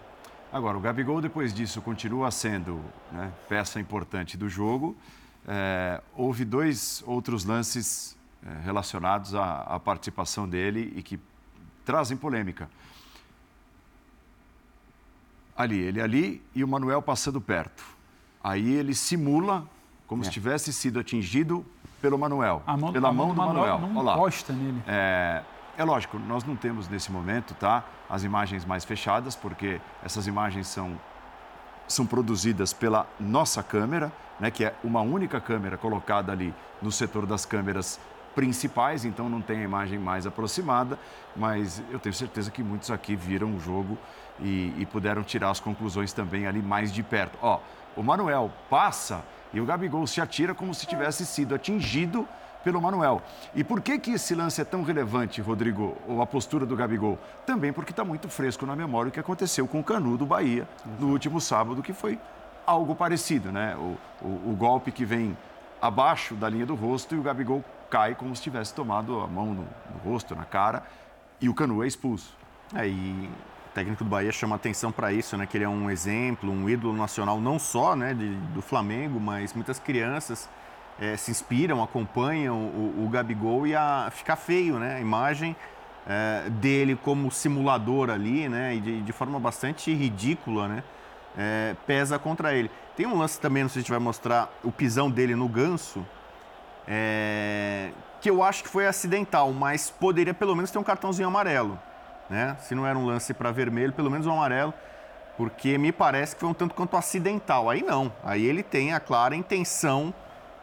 Agora, o Gabigol, depois disso, continua sendo né, peça importante do jogo. É, houve dois outros lances relacionados à, à participação dele e que trazem polêmica. Ali, ele ali e o Manuel passando perto. Aí ele simula como é. se tivesse sido atingido pelo Manuel, mão, pela a mão, mão do Manuel. Manuel. Não encosta nele. É, é lógico, nós não temos nesse momento, tá, as imagens mais fechadas, porque essas imagens são são produzidas pela nossa câmera, né, que é uma única câmera colocada ali no setor das câmeras principais, então não tem a imagem mais aproximada, mas eu tenho certeza que muitos aqui viram o jogo e, e puderam tirar as conclusões também ali mais de perto. Ó, o Manuel passa e o Gabigol se atira como se tivesse sido atingido pelo Manuel. E por que, que esse lance é tão relevante, Rodrigo, ou a postura do Gabigol? Também porque está muito fresco na memória o que aconteceu com o Canu do Bahia no último sábado, que foi algo parecido, né? O, o, o golpe que vem abaixo da linha do rosto e o Gabigol cai como se tivesse tomado a mão no, no rosto, na cara, e o Canu é expulso. É, e o técnico do Bahia chama atenção para isso, né? Que ele é um exemplo, um ídolo nacional, não só né, de, do Flamengo, mas muitas crianças é, se inspiram, acompanham o, o, Gabigol e a ficar feio, né? A imagem é, dele como simulador ali, né? E de, de forma bastante ridícula, né? É, pesa contra ele. Tem um lance também, não sei se a gente vai mostrar, o pisão dele no ganso, é, que eu acho que foi acidental, mas poderia pelo menos ter um cartãozinho amarelo. Né? Se não era um lance para vermelho, pelo menos um amarelo, porque me parece que foi um tanto quanto acidental. Aí não, aí ele tem a clara intenção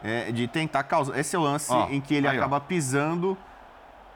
é, de tentar causar. Esse é o lance ó, em que ele aí, acaba ó. pisando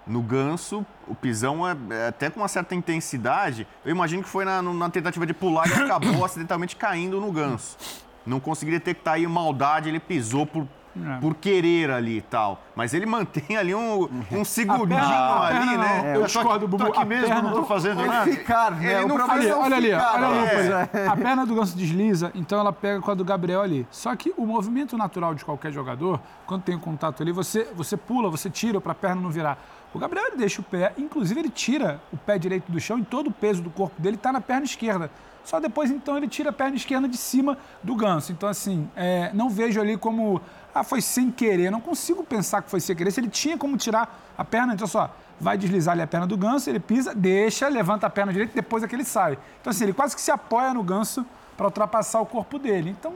no ganso, o pisão é, é, até com uma certa intensidade. Eu imagino que foi na, na tentativa de pular e acabou acidentalmente caindo no ganso. Não consegui detectar aí maldade, ele pisou por é. por querer ali e tal. Mas ele mantém ali um, um segundinho perna, ali, né? Não. Eu discordo, Bubu. Tô aqui mesmo, não tô fazendo nada. Ficar, né? Ele o não problema Ali, é olha ali, ficar, olha ali. né? é. A perna do Ganso desliza, então ela pega com a do Gabriel ali. Só que o movimento natural de qualquer jogador, quando tem um contato ali, você, você pula, você tira para a perna não virar. O Gabriel deixa o pé, inclusive ele tira o pé direito do chão e todo o peso do corpo dele está na perna esquerda. Só depois, então, ele tira a perna esquerda de cima do ganso. Então, assim, é, não vejo ali como. Ah, foi sem querer. Não consigo pensar que foi sem querer. Se ele tinha como tirar a perna, então só, vai deslizar ali a perna do ganso, ele pisa, deixa, levanta a perna direita depois é que ele sai. Então, assim, ele quase que se apoia no ganso para ultrapassar o corpo dele. Então,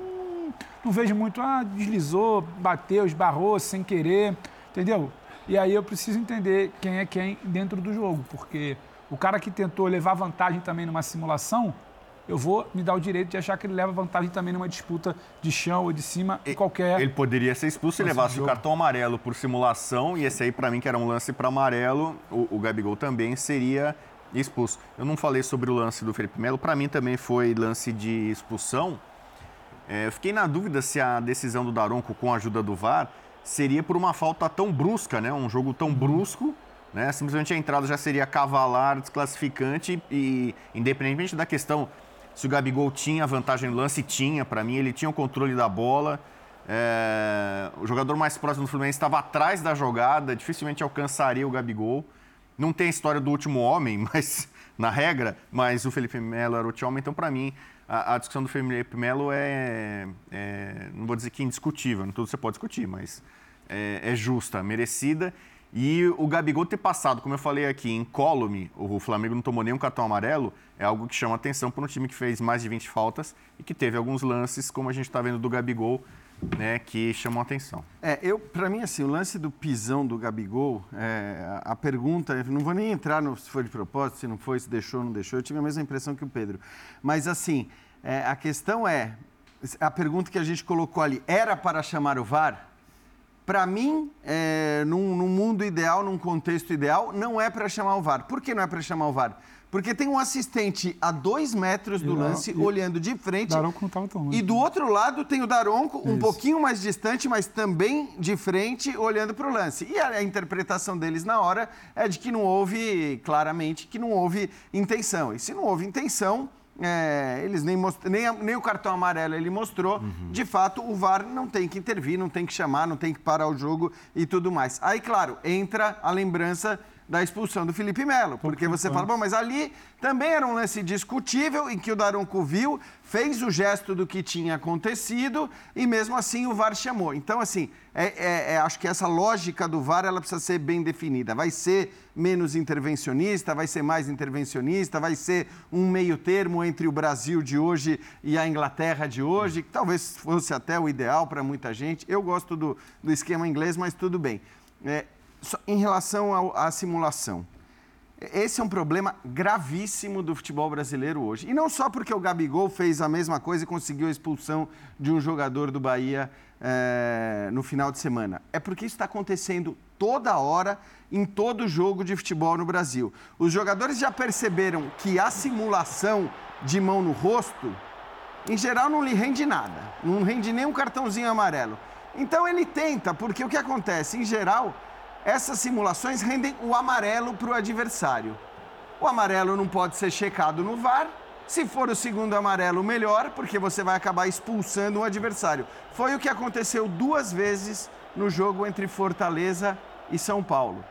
não vejo muito, ah, deslizou, bateu, esbarrou sem querer, entendeu? E aí eu preciso entender quem é quem dentro do jogo, porque o cara que tentou levar vantagem também numa simulação, eu vou me dar o direito de achar que ele leva vantagem também numa disputa de chão ou de cima em qualquer. Ele poderia ser expulso se levasse o cartão amarelo por simulação, e esse aí, para mim, que era um lance para amarelo, o, o Gabigol também seria expulso. Eu não falei sobre o lance do Felipe Melo, para mim também foi lance de expulsão. É, eu fiquei na dúvida se a decisão do Daronco com a ajuda do VAR seria por uma falta tão brusca, né? Um jogo tão brusco, né? Simplesmente a entrada já seria cavalar, desclassificante e independentemente da questão se o Gabigol tinha vantagem no lance, tinha, para mim, ele tinha o controle da bola. É... O jogador mais próximo do Fluminense estava atrás da jogada, dificilmente alcançaria o Gabigol. Não tem a história do último homem, mas na regra, mas o Felipe Melo era o último homem, então para mim a, a, discussão do Felipe Melo é, é, não vou dizer que indiscutível, não tudo você pode discutir, mas é, é justa, merecida. E o Gabigol ter passado, como eu falei aqui, incólume, o Flamengo não tomou nenhum cartão amarelo, é algo que chama atenção para um time que fez mais de 20 faltas e que teve alguns lances, como a gente está vendo do Gabigol, né, que chamam atenção. É, eu, para mim, assim, o lance do pisão do Gabigol, é, a pergunta, não vou nem entrar no se foi de propósito, se não foi, se deixou ou não deixou, eu tive a mesma impressão que o Pedro. Mas, assim, é, a questão é, a pergunta que a gente colocou ali, era para chamar o VAR? Para mim, é, num, num, mundo ideal, num contexto ideal, não é para chamar o VAR. Por que não é para chamar o VAR? Porque tem um assistente a dois metros do lance, e, olhando de frente. Daronco não estava tão longe. E do outro lado tem o Daronco, um Isso. pouquinho mais distante, mas também de frente, olhando para o lance. E a, a, interpretação deles na hora é de que não houve, claramente, que não houve intenção. E se não houve intenção, é, eles nem, most... nem, nem, o cartão amarelo ele mostrou. Uhum. De fato, o VAR não tem que intervir, não tem que chamar, não tem que parar o jogo e tudo mais. Aí, claro, entra a lembrança da expulsão do Felipe Melo. Porque você fala, bom, mas ali também era um lance discutível em que o Daronco viu, fez o gesto do que tinha acontecido e mesmo assim o VAR chamou. Então, assim, é, é, é, acho que essa lógica do VAR ela precisa ser bem definida. Vai ser menos intervencionista, vai ser mais intervencionista, vai ser um meio termo entre o Brasil de hoje e a Inglaterra de hoje, que talvez fosse até o ideal para muita gente. Eu gosto do, do esquema inglês, mas tudo bem. É, em relação à simulação, esse é um problema gravíssimo do futebol brasileiro hoje. E não só porque o Gabigol fez a mesma coisa e conseguiu a expulsão de um jogador do Bahia é, no final de semana. É porque isso está acontecendo toda hora, em todo jogo de futebol no Brasil. Os jogadores já perceberam que a simulação de mão no rosto, em geral, não lhe rende nada. Não rende nem um cartãozinho amarelo. Então ele tenta, porque o que acontece? Em geral essas simulações rendem o amarelo para o adversário. O amarelo não pode ser checado no VAR. Se for o segundo amarelo, melhor, porque você vai acabar expulsando o adversário. Foi o que aconteceu duas vezes no jogo entre Fortaleza e São Paulo.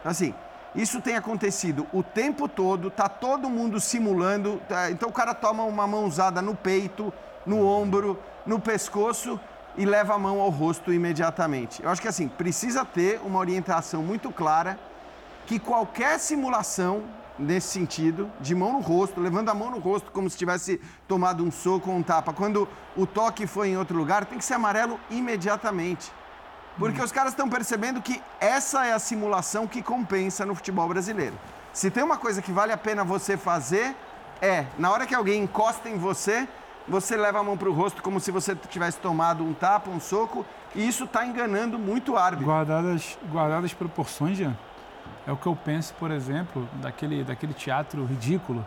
Então, assim, isso tem acontecido o tempo todo, tá todo mundo simulando. Tá? Então o cara toma uma mãozada no peito, no ombro, no pescoço e leva a mão ao rosto imediatamente. Eu acho que assim, precisa ter uma orientação muito clara que qualquer simulação nesse sentido, de mão no rosto, levando a mão no rosto como se tivesse tomado um soco ou um tapa, quando o toque foi em outro lugar, tem que ser amarelo imediatamente. Porque hum. os caras estão percebendo que essa é a simulação que compensa no futebol brasileiro. Se tem uma coisa que vale a pena você fazer, é, na hora que alguém encosta em você, você leva a mão para o rosto como se você tivesse tomado um tapa, um soco, e isso está enganando muito o árbitro. Guardadas, guardadas proporções, Jean, é o que eu penso, por exemplo, daquele, daquele teatro ridículo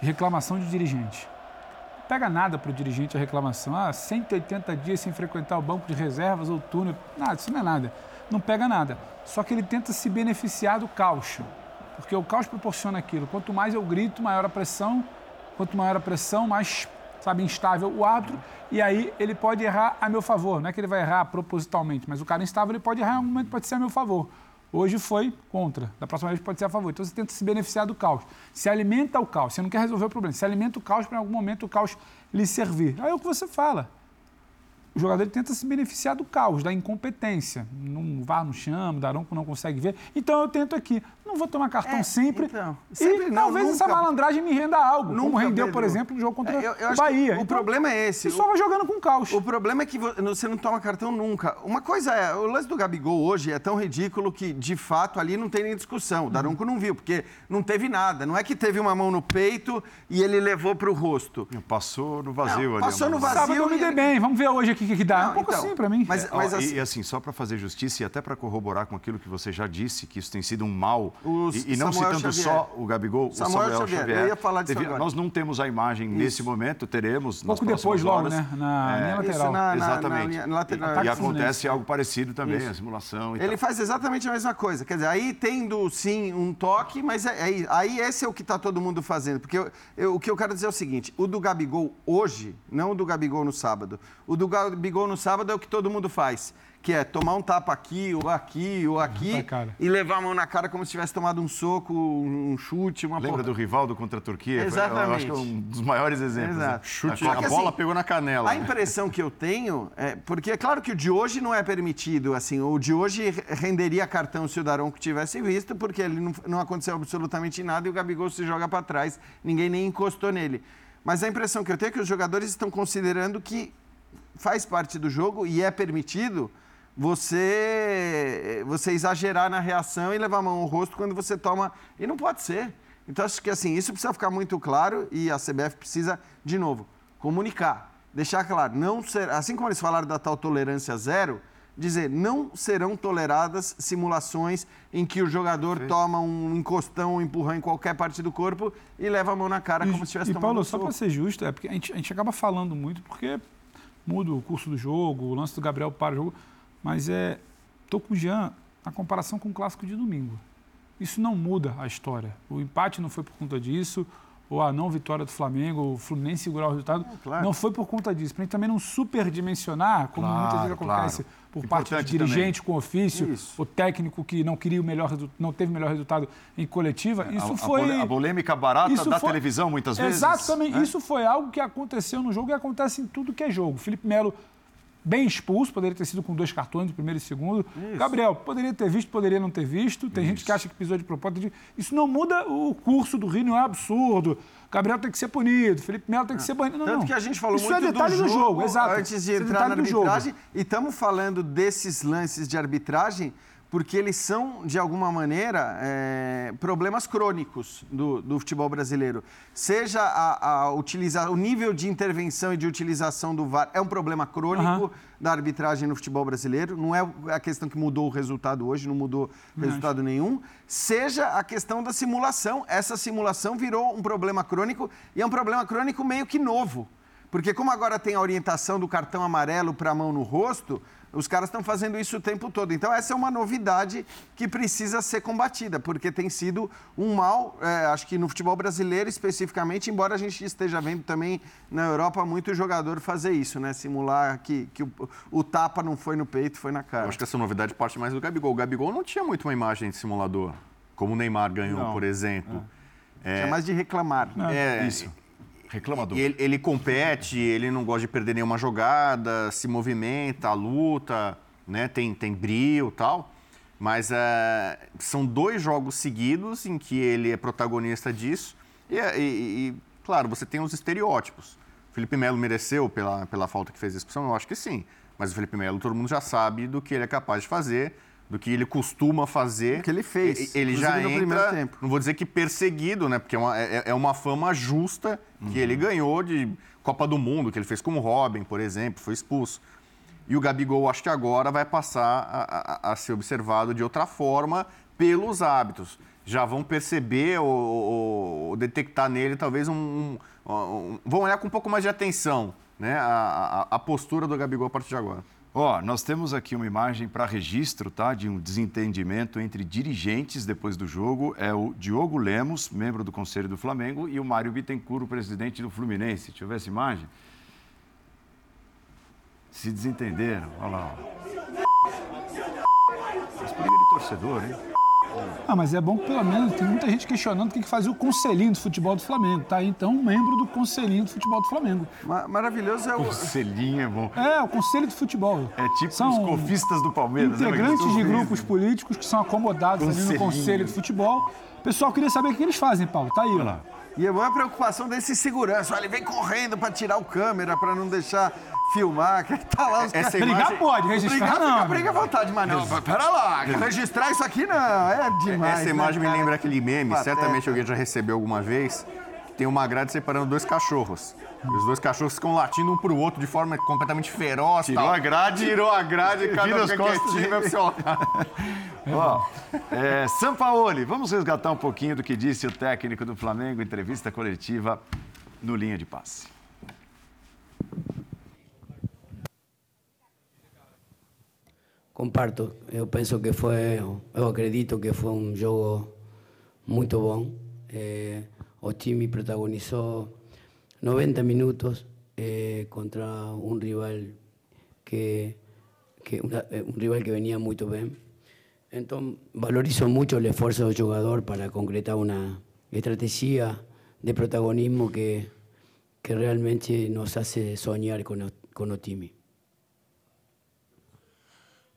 de reclamação de dirigente. pega nada para o dirigente a reclamação. Ah, 180 dias sem frequentar o banco de reservas ou túnel. Nada, isso não é nada. Não pega nada. Só que ele tenta se beneficiar do caos. Porque o caos proporciona aquilo. Quanto mais eu grito, maior a pressão. Quanto maior a pressão, mais sabe, instável o árbitro, e aí ele pode errar a meu favor. Não é que ele vai errar propositalmente, mas o cara instável ele pode errar em algum momento, pode ser a meu favor. Hoje foi contra, da próxima vez pode ser a favor. Então você tenta se beneficiar do caos. Se alimenta o caos, você não quer resolver o problema, se alimenta o caos para em algum momento o caos lhe servir. Aí é o que você fala o jogador tenta se beneficiar do caos, da incompetência. Não vá, não chama, Daronco não consegue ver. Então eu tento aqui. Não vou tomar cartão é, sempre. Então, sempre e não, talvez nunca, essa malandragem me renda algo. Nunca, como rendeu, Pedro. por exemplo, no jogo contra é, eu, eu o Bahia. O então, problema é esse. E só vai jogando com caos. O problema é que você não toma cartão nunca. Uma coisa é, o lance do Gabigol hoje é tão ridículo que, de fato, ali não tem nem discussão. O Daronco não viu, porque não teve nada. Não é que teve uma mão no peito e ele levou para o rosto. Passou no vazio não, ali. Passou no vazio. Sábado eu me dei bem. Vamos ver hoje o que, que dá. Não, um pouco então, assim para mim. Mas, mas é, assim... E, assim, só para fazer justiça e até para corroborar com aquilo que você já disse, que isso tem sido um mal, e, e, não Samuel citando Xavier. só o Gabigol, Samuel o Samuel Xavier. Xavier. Eu ia falar disso Nós não temos a imagem isso. nesse momento, teremos pouco depois, logo, né? Na é, linha lateral. Na, Exatamente. Na, na, lateral. E, e acontece algo parecido também, isso. a simulação Ele tal. faz exatamente a mesma coisa. Quer dizer, aí tendo, sim, um toque, mas é, é, aí esse é o que está todo mundo fazendo. Porque eu, eu, o que eu quero dizer é o seguinte, o do Gabigol hoje, não o do Gabigol no sábado, o do Gabigol no sábado é o que todo mundo faz que é tomar um tapa aqui, ou aqui, ou aqui, e levar a mão na cara como se tivesse tomado um soco, um chute, uma Lembra porra. do Rivaldo contra a Turquia? Exatamente. Eu acho que é um dos maiores exemplos. Né? Exato. Né? Chute, a, a bola assim, pegou na canela. A né? impressão que eu tenho é, porque é claro que o de hoje não é permitido, assim, o de hoje renderia cartão se o Daronco tivesse visto, porque ele não, não aconteceu absolutamente nada e o Gabigol se joga para trás, ninguém nem encostou nele. Mas a impressão que eu tenho é que os jogadores estão considerando que faz parte do jogo e é permitido você, você exagerar na reação e levar a mão ao rosto quando você toma. E não pode ser. Então, acho que assim, isso precisa ficar muito claro e a CBF precisa, de novo, comunicar. Deixar claro, não ser, assim como eles falaram da tal tolerância zero, dizer não serão toleradas simulações em que o jogador Sim. toma um encostão, um empurrão em qualquer parte do corpo e leva a mão na cara e, como se estivesse tomando Paulo, um só para ser justo, é porque a gente, a gente acaba falando muito porque muda o curso do jogo, o lance do Gabriel para o jogo. Mas é. Estou com o Jean na comparação com o clássico de domingo. Isso não muda a história. O empate não foi por conta disso, ou a não vitória do Flamengo, o Fluminense segurar o resultado, é, claro. não foi por conta disso. Para gente também não superdimensionar, como claro, muitas vezes acontece claro. por Importante parte do dirigente também. com ofício, isso. o técnico que não queria o melhor não teve o melhor resultado em coletiva. É, isso a, foi. A polêmica barata da foi, televisão, muitas vezes. Exatamente. Né? Isso foi algo que aconteceu no jogo e acontece em tudo que é jogo. Felipe Melo bem expulso, poderia ter sido com dois cartões, o primeiro e o segundo. Isso. Gabriel, poderia ter visto, poderia não ter visto. Tem Isso. gente que acha que pisou de propósito. Isso não muda o curso do Rio, não é absurdo. Gabriel tem que ser punido, Felipe Melo tem que ser banido. Não, Tanto não. que a gente falou Isso é muito é detalhe do jogo, do jogo exato. antes de é entrar na arbitragem. E estamos falando desses lances de arbitragem porque eles são, de alguma maneira, é, problemas crônicos do, do, futebol brasileiro. Seja a, a utilizar, o nível de intervenção e de utilização do VAR é um problema crônico uhum. da arbitragem no futebol brasileiro. Não é a questão que mudou o resultado hoje, não mudou não resultado nenhum. Seja a questão da simulação. Essa simulação virou um problema crônico e é um problema crônico meio que novo. Porque como agora tem a orientação do cartão amarelo para a mão no rosto, os caras estão fazendo isso o tempo todo. Então, essa é uma novidade que precisa ser combatida, porque tem sido um mal, é, acho que no futebol brasileiro especificamente, embora a gente esteja vendo também na Europa muito jogador fazer isso, né? Simular que, que o, o tapa não foi no peito, foi na cara. Eu acho que essa novidade parte mais do Gabigol. O Gabigol não tinha muito uma imagem de simulador, como o Neymar ganhou, não. por exemplo. É. É... mais de reclamar. É, isso. Reclamador. Ele, ele, compete, ele não gosta de perder nenhuma jogada, se movimenta, luta, né? tem, tem brilho tal. Mas é, são dois jogos seguidos em que ele é protagonista disso. E, e, e claro, você tem os estereótipos. Felipe Melo mereceu pela, pela falta que fez a expulsão? Eu acho que sim. Mas o Felipe Melo, todo mundo já sabe do que ele é capaz de fazer do que ele costuma fazer. O que ele fez. Ele já entra, no primeiro tempo. não vou dizer que perseguido, né? Porque é uma, é, é uma fama justa que uhum. ele ganhou de Copa do Mundo, que ele fez como Robin, por exemplo, foi expulso. E o Gabigol, acho que agora vai passar a, a, a ser observado de outra forma pelos hábitos. Já vão perceber ou, ou, ou detectar nele talvez um, um, um, Vão olhar com um pouco mais de atenção né, a, a, a postura do Gabigol a partir de agora. Ó, nós temos aqui uma imagem para registro, tá? De um desentendimento entre dirigentes depois do jogo. É o Diogo Lemos, membro do Conselho do Flamengo, e o Mário Bittencourt, presidente do Fluminense. Deixa eu ver essa imagem. Se desentenderam. Olha lá. Ó. Mas de torcedor, hein? Ah, mas é bom que pelo menos tem muita gente questionando o que fazia o conselhinho do futebol do Flamengo. Tá aí, então, um membro do conselhinho do futebol do Flamengo. Ma maravilhoso é o. Conselhinho é bom. É, o conselho do futebol. É tipo são os cofistas do Palmeiras. Integrantes de grupos políticos que são acomodados ali no conselho do futebol. Pessoal, queria saber o que eles fazem, Paulo. Tá aí, olha lá. E é boa a preocupação desse segurança. Olha, ele vem correndo para tirar o câmera, para não deixar filmar, que tá lá os caras. Brigar imagem... pode, registrar brigar, não. Briga, briga à vontade, mas não. Pera lá, registrar isso aqui não, é demais. Essa né, imagem né, me lembra aquele meme, certamente alguém já recebeu alguma vez, que tem uma grade separando dois cachorros. Os dois cachorros ficam latindo um pro outro de forma completamente feroz. Tirou tal. a grade. Tirou a grade, cada um fica quietinho, vai pro seu Ó, é, Sampaoli, vamos resgatar um pouquinho do que disse o técnico do Flamengo, entrevista coletiva no Linha de Passe. Comparto, eu penso que foi, eu acredito que foi um jogo muito bom. É, o time protagonizou 90 minutos eh, contra un rival que, que eh, un rival que venía muy bien. Entonces valorizo mucho el esfuerzo del jugador para concretar una estrategia de protagonismo que, que realmente nos hace soñar con o, com o.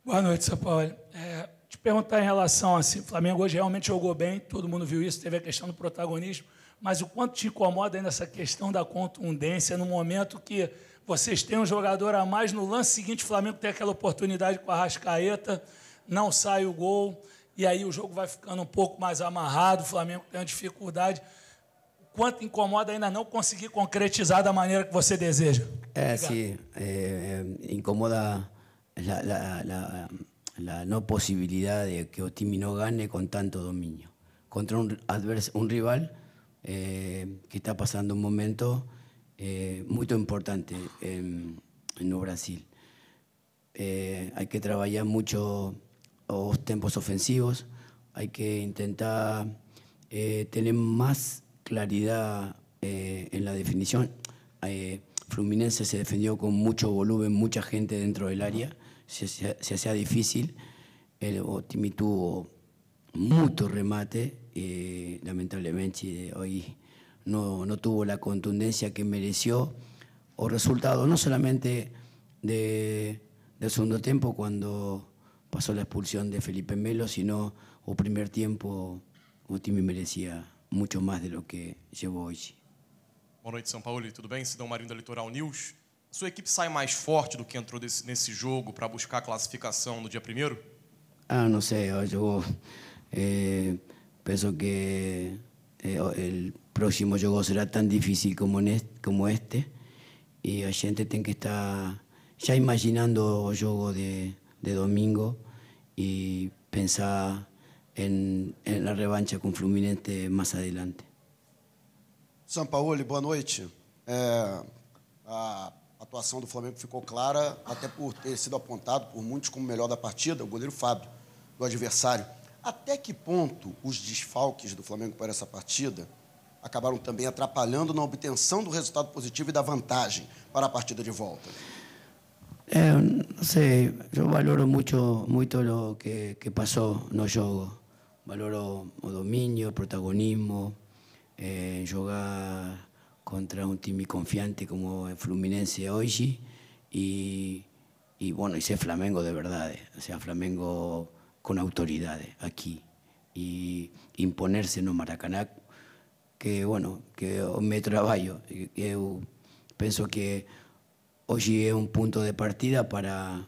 Boa noite, São Paulo. É, te perguntar em relação assim, o Flamengo hoje realmente jogou bem, todo mundo viu isso, teve a questão do protagonismo, mas o quanto te incomoda ainda essa questão da contundência no momento que vocês têm um jogador a mais, no lance seguinte o Flamengo tem aquela oportunidade com a Rascaeta, não sai o gol, e aí o jogo vai ficando um pouco mais amarrado, o Flamengo tem uma dificuldade. O quanto incomoda ainda não conseguir concretizar da maneira que você deseja? É, sim, é, é, incomoda a, a, a, não possibilidade de que o time não ganhe com tanto domínio. Contra um, advers, um rival Eh, que está pasando un momento eh, muy importante en, en Brasil. Eh, hay que trabajar mucho los tiempos ofensivos, hay que intentar tener más claridad en la definición. Fluminense se defendió con mucho volumen, mucha gente dentro del área, se, hacía difícil. El Otimi tuvo mucho remate eh, lamentablemente hoy no, no, tuvo la contundencia que mereció o resultado no solamente de, del segundo tiempo cuando pasó la expulsión de Felipe Melo, sino o primer tiempo o time merecia muito mais do que chegou hoje. Boa noite, São Paulo. Tudo bem? Sidão Marinho da Litoral News. A sua equipe sai mais forte do que entrou desse, nesse jogo para buscar a classificação no dia primeiro? Ah, não sei. Eu, eh, Pienso que eh, el próximo juego será tan difícil como, como este y la gente tiene que estar ya imaginando el juego de, de domingo y pensar en, en, la revancha con Fluminense más adelante. São Paulo, boa noite. É, a atuação do Flamengo ficou clara, até por ter sido apontado por muitos como melhor da partida, o goleiro Fábio, do adversário. Até que ponto os desfalques do Flamengo para essa partida acabaram também atrapalhando na obtenção do resultado positivo e da vantagem para a partida de volta? É, não sei, eu valoro muito, muito o que, que no jogo. Valoro o domínio, o protagonismo, eh, jogar contra um time confiante como o Fluminense hoje e, e, bueno, e ser Flamengo de verdade. O sea, Flamengo con autoridad aquí y imponerse no Maracaná que, bueno, que me trabajo. Yo pienso que hoy es un punto de partida para,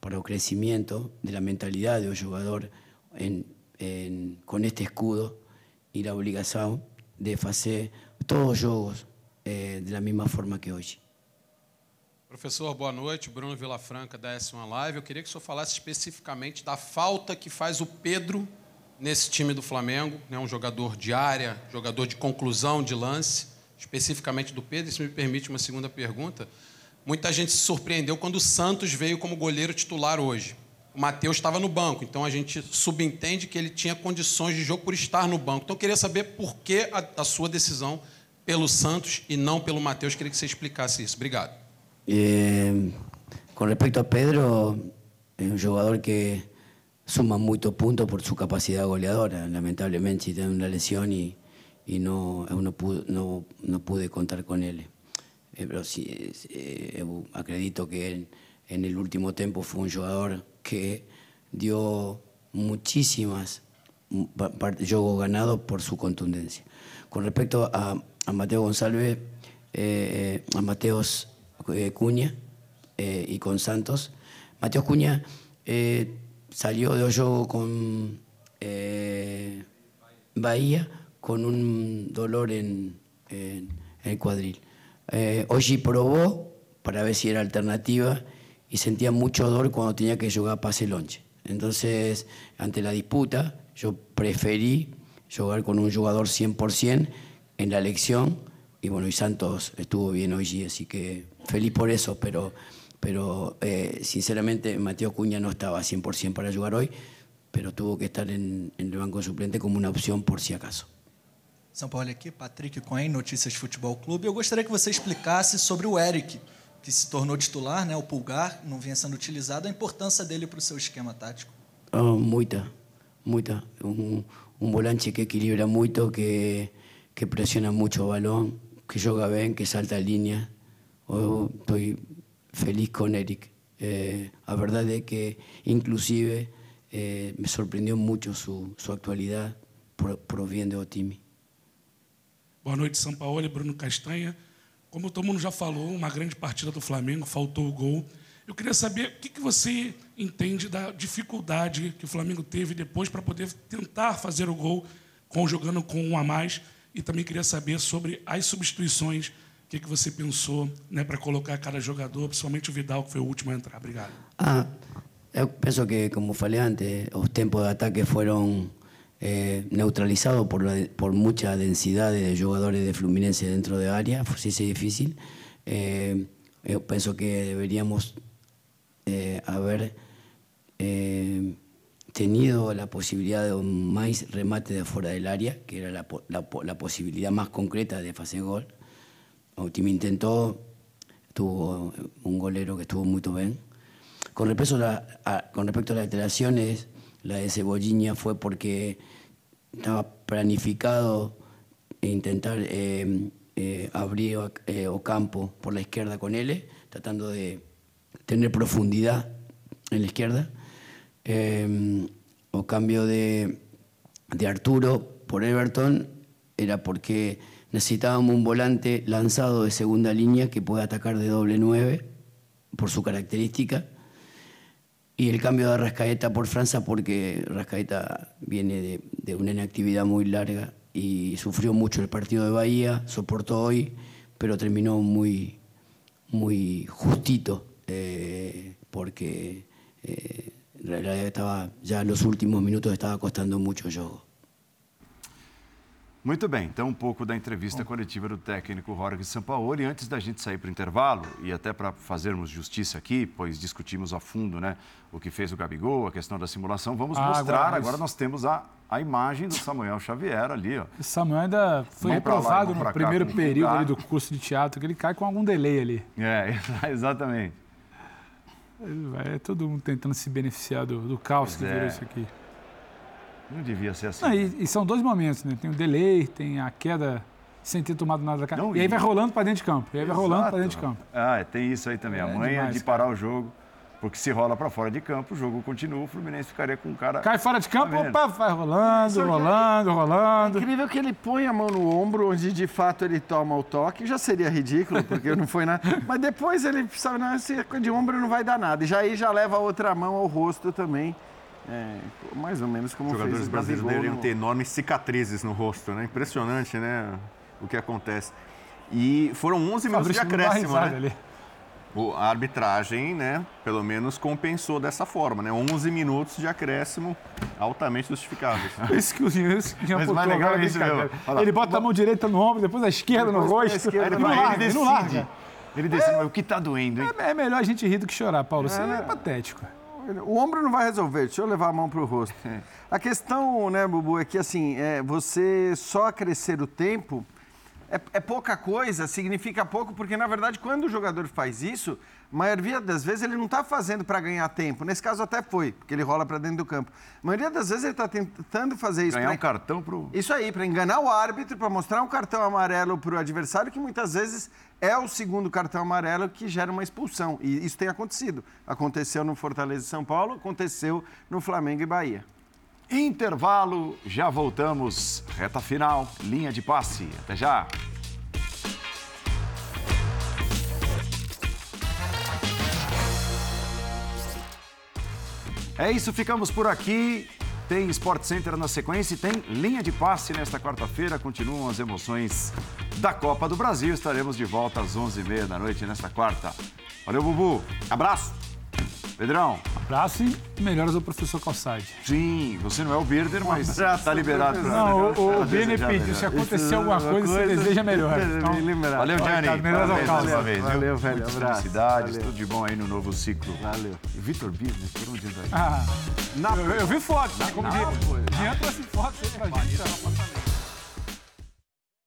para el crecimiento de la mentalidad del jugador en, con este escudo y la obligación de hacer todos los juegos eh, de la misma forma que hoy. Professor, boa noite. Bruno Vilafranca, da S1 Live. Eu queria que o senhor falasse especificamente da falta que faz o Pedro nesse time do Flamengo. Né? Um jogador de área, jogador de conclusão de lance, especificamente do Pedro. Isso me permite uma segunda pergunta. Muita gente se surpreendeu quando o Santos veio como goleiro titular hoje. O Matheus estava no banco, então a gente subentende que ele tinha condições de jogo por estar no banco. Então eu queria saber por que a, a sua decisão pelo Santos e não pelo Matheus. Queria que você explicasse isso. Obrigado. Eh, con respecto a Pedro, es un jugador que suma muchos puntos por su capacidad goleadora. Lamentablemente, tiene una lesión y, y no, no, pude, no, no, pude contar con él. Eh, pero sí, eh, acredito que él, en el último tiempo fue un jugador que dio muchísimas juegos ganados por su contundencia. Con respecto a, Mateo González, a Mateos eh, Cuña eh, y con Santos. Mateos Cuña eh, salió de hoyo con Bahía con un dolor en, el cuadril. Hoy probó para ver si era alternativa y sentía mucho dolor cuando tenía que jugar pase lonche. Entonces, ante la disputa, yo preferí jugar con un jugador 100% en la elección y bueno, y Santos estuvo bien hoy, así que feliz por eso, pero, pero eh, sinceramente Mateo Cuña no estaba 100% para jugar hoy, pero tuvo que estar en, en, el banco suplente como uma opção por si acaso. São Paulo aqui, Patrick Cohen, Notícias Futebol Clube. Eu gostaria que você explicasse sobre o Eric, que se tornou titular, né, o pulgar, não vinha sendo utilizado, a importância dele para o seu esquema tático. Oh, muita, muita. Um, um volante que equilibra muito, que, que pressiona muito o balão, que joga bem, que salta a linha. Estoy feliz con Eric. Eh, la verdad es que inclusive eh, me sorprendió mucho su, su actualidad por, por bien de Otimi. Boa noite, São Paulo e Bruno Castanha. Como todo mundo já falou, uma grande partida do Flamengo, faltou o gol. Eu queria saber o que, você entende da dificuldade que o Flamengo teve depois para poder tentar fazer o gol jogando com um a mais. E também queria saber sobre as substituições que, que você pensou né, para colocar cada jogador, principalmente o Vidal, que foi o último a entrar? Obrigado. Ah, eu penso que, como falei antes, os tempos de ataque foram eh, neutralizados por, la, por mucha densidade de jogadores de Fluminense dentro de área, se é difícil. Eh, eu penso que deveríamos eh, haber eh, tenido la posibilidad de un más remate de fuera del área, que era la, la, la posibilidad más concreta de hacer gol. Otimi intentó, tuvo un golero que estuvo muy bien. Con respecto a, con respecto a las alteraciones, la de Cebolliña fue porque estaba planificado intentar eh, eh, abrir eh, Ocampo por la izquierda con él, tratando de tener profundidad en la izquierda. o cambio de, de Arturo por Everton era porque necesitábamos un volante lanzado de segunda línea que pueda atacar de doble nueve por su característica. Y el cambio de Rascaeta por Francia porque Rascaeta viene de, una inactividad muy larga y sufrió mucho el partido de Bahía, soportó hoy, pero terminó muy, muy justito eh, porque eh, en realidad estaba, ya en los últimos minutos estaba costando mucho yo. Muito bem, então um pouco da entrevista coletiva do técnico Jorge Sampaoli. Antes da gente sair para o intervalo, e até para fazermos justiça aqui, pois discutimos a fundo né, o que fez o Gabigol, a questão da simulação, vamos ah, mostrar. Agora, agora, nós temos a, a imagem do Samuel Xavier ali. Ó. O Samuel ainda foi reprovado no primeiro período ali do curso de teatro, que ele cai com algum delay ali. É, exatamente. É todo mundo tentando se beneficiar do, do caos pois que é. virou isso aqui. Não devia ser assim. Não, e, e, são dois momentos, né? Tem o delay, tem a queda sem ter tomado nada da cara. Não, e aí vai rolando para dentro de campo. E aí vai rolando para dentro de campo. Ah, é, tem isso aí também. É, a manha demais, de parar o jogo. Porque se rola para fora de campo, o jogo continua, o Fluminense ficaria com o cara. Cai fora de campo, tá opa, vai rolando, rolando, rolando. É incrível que ele põe a mão no ombro, onde de fato ele toma o toque, já seria ridículo, porque não foi nada. Mas depois ele sabe, não, esse de ombro não vai dar nada. E já aí já leva a outra mão ao rosto também. É, mais ou menos como Os jogadores brasileiros deveriam no... ter enormes cicatrizes no rosto, né? Impressionante, né? O que acontece. E foram 11 minutos de acréscimo, né? Ali. O- A arbitragem, né, pelo menos compensou dessa forma, né? 11 minutos de acréscimo altamente justificáveis. Isso que o Jean, isso que o Jean Mas o apontou mais legal agora, é isso. Olha lá. Ele bota a mão direita no ombro, depois a esquerda no Depois a rosto. esquerda ele no não larga, ele não larga. Ele decide, mas o que tá doendo, hein? É, é melhor a gente rir do que chorar, Paulo. Isso é, patético. O ombro não vai resolver, deixa eu levar a mão para o rosto. A questão, né, Bubu, é que assim, é, você só acrescer o tempo é, é pouca coisa, significa pouco, porque na verdade quando o jogador faz isso, a maioria das vezes ele não está fazendo para ganhar tempo. Nesse caso até foi, porque ele rola para dentro do campo. A maioria das vezes ele está tentando fazer isso Ganhar pra- um cartão pro. isso aí, para enganar o árbitro, para mostrar um cartão amarelo para o adversário, que muitas vezes é o segundo cartão amarelo que gera uma expulsão. E isso tem acontecido. Aconteceu no Fortaleza e São Paulo, aconteceu no Flamengo e Bahia. Intervalo, já voltamos. Reta final, linha de passe. Até já. É isso, ficamos por aqui. Tem Sport Center na sequência e tem linha de passe nesta quarta-feira. Continuam as emoções da Copa do Brasil. Estaremos de volta às 11h30 da noite nesta quarta. Valeu, Bubu. Abraço. Pedrão. Abraço e melhoras ao professor Calçade. Sim, você não é o Birder, mas abraço, tá liberado pra Não, o, o desejar pediu, se acontecer alguma coisa, você deseja melhor. Então, Bem lembrado. Valeu, Gianni. Obrigado, melhoras ao Calçade. uma vez, viu? Valeu, velho, Muitas abraço. felicidades, Valeu. tudo de bom aí no novo ciclo. Valeu. E Vitor Birner, por onde anda aí? ah, eu, eu vi foto, como diz. Jean trouxe foto pra gente.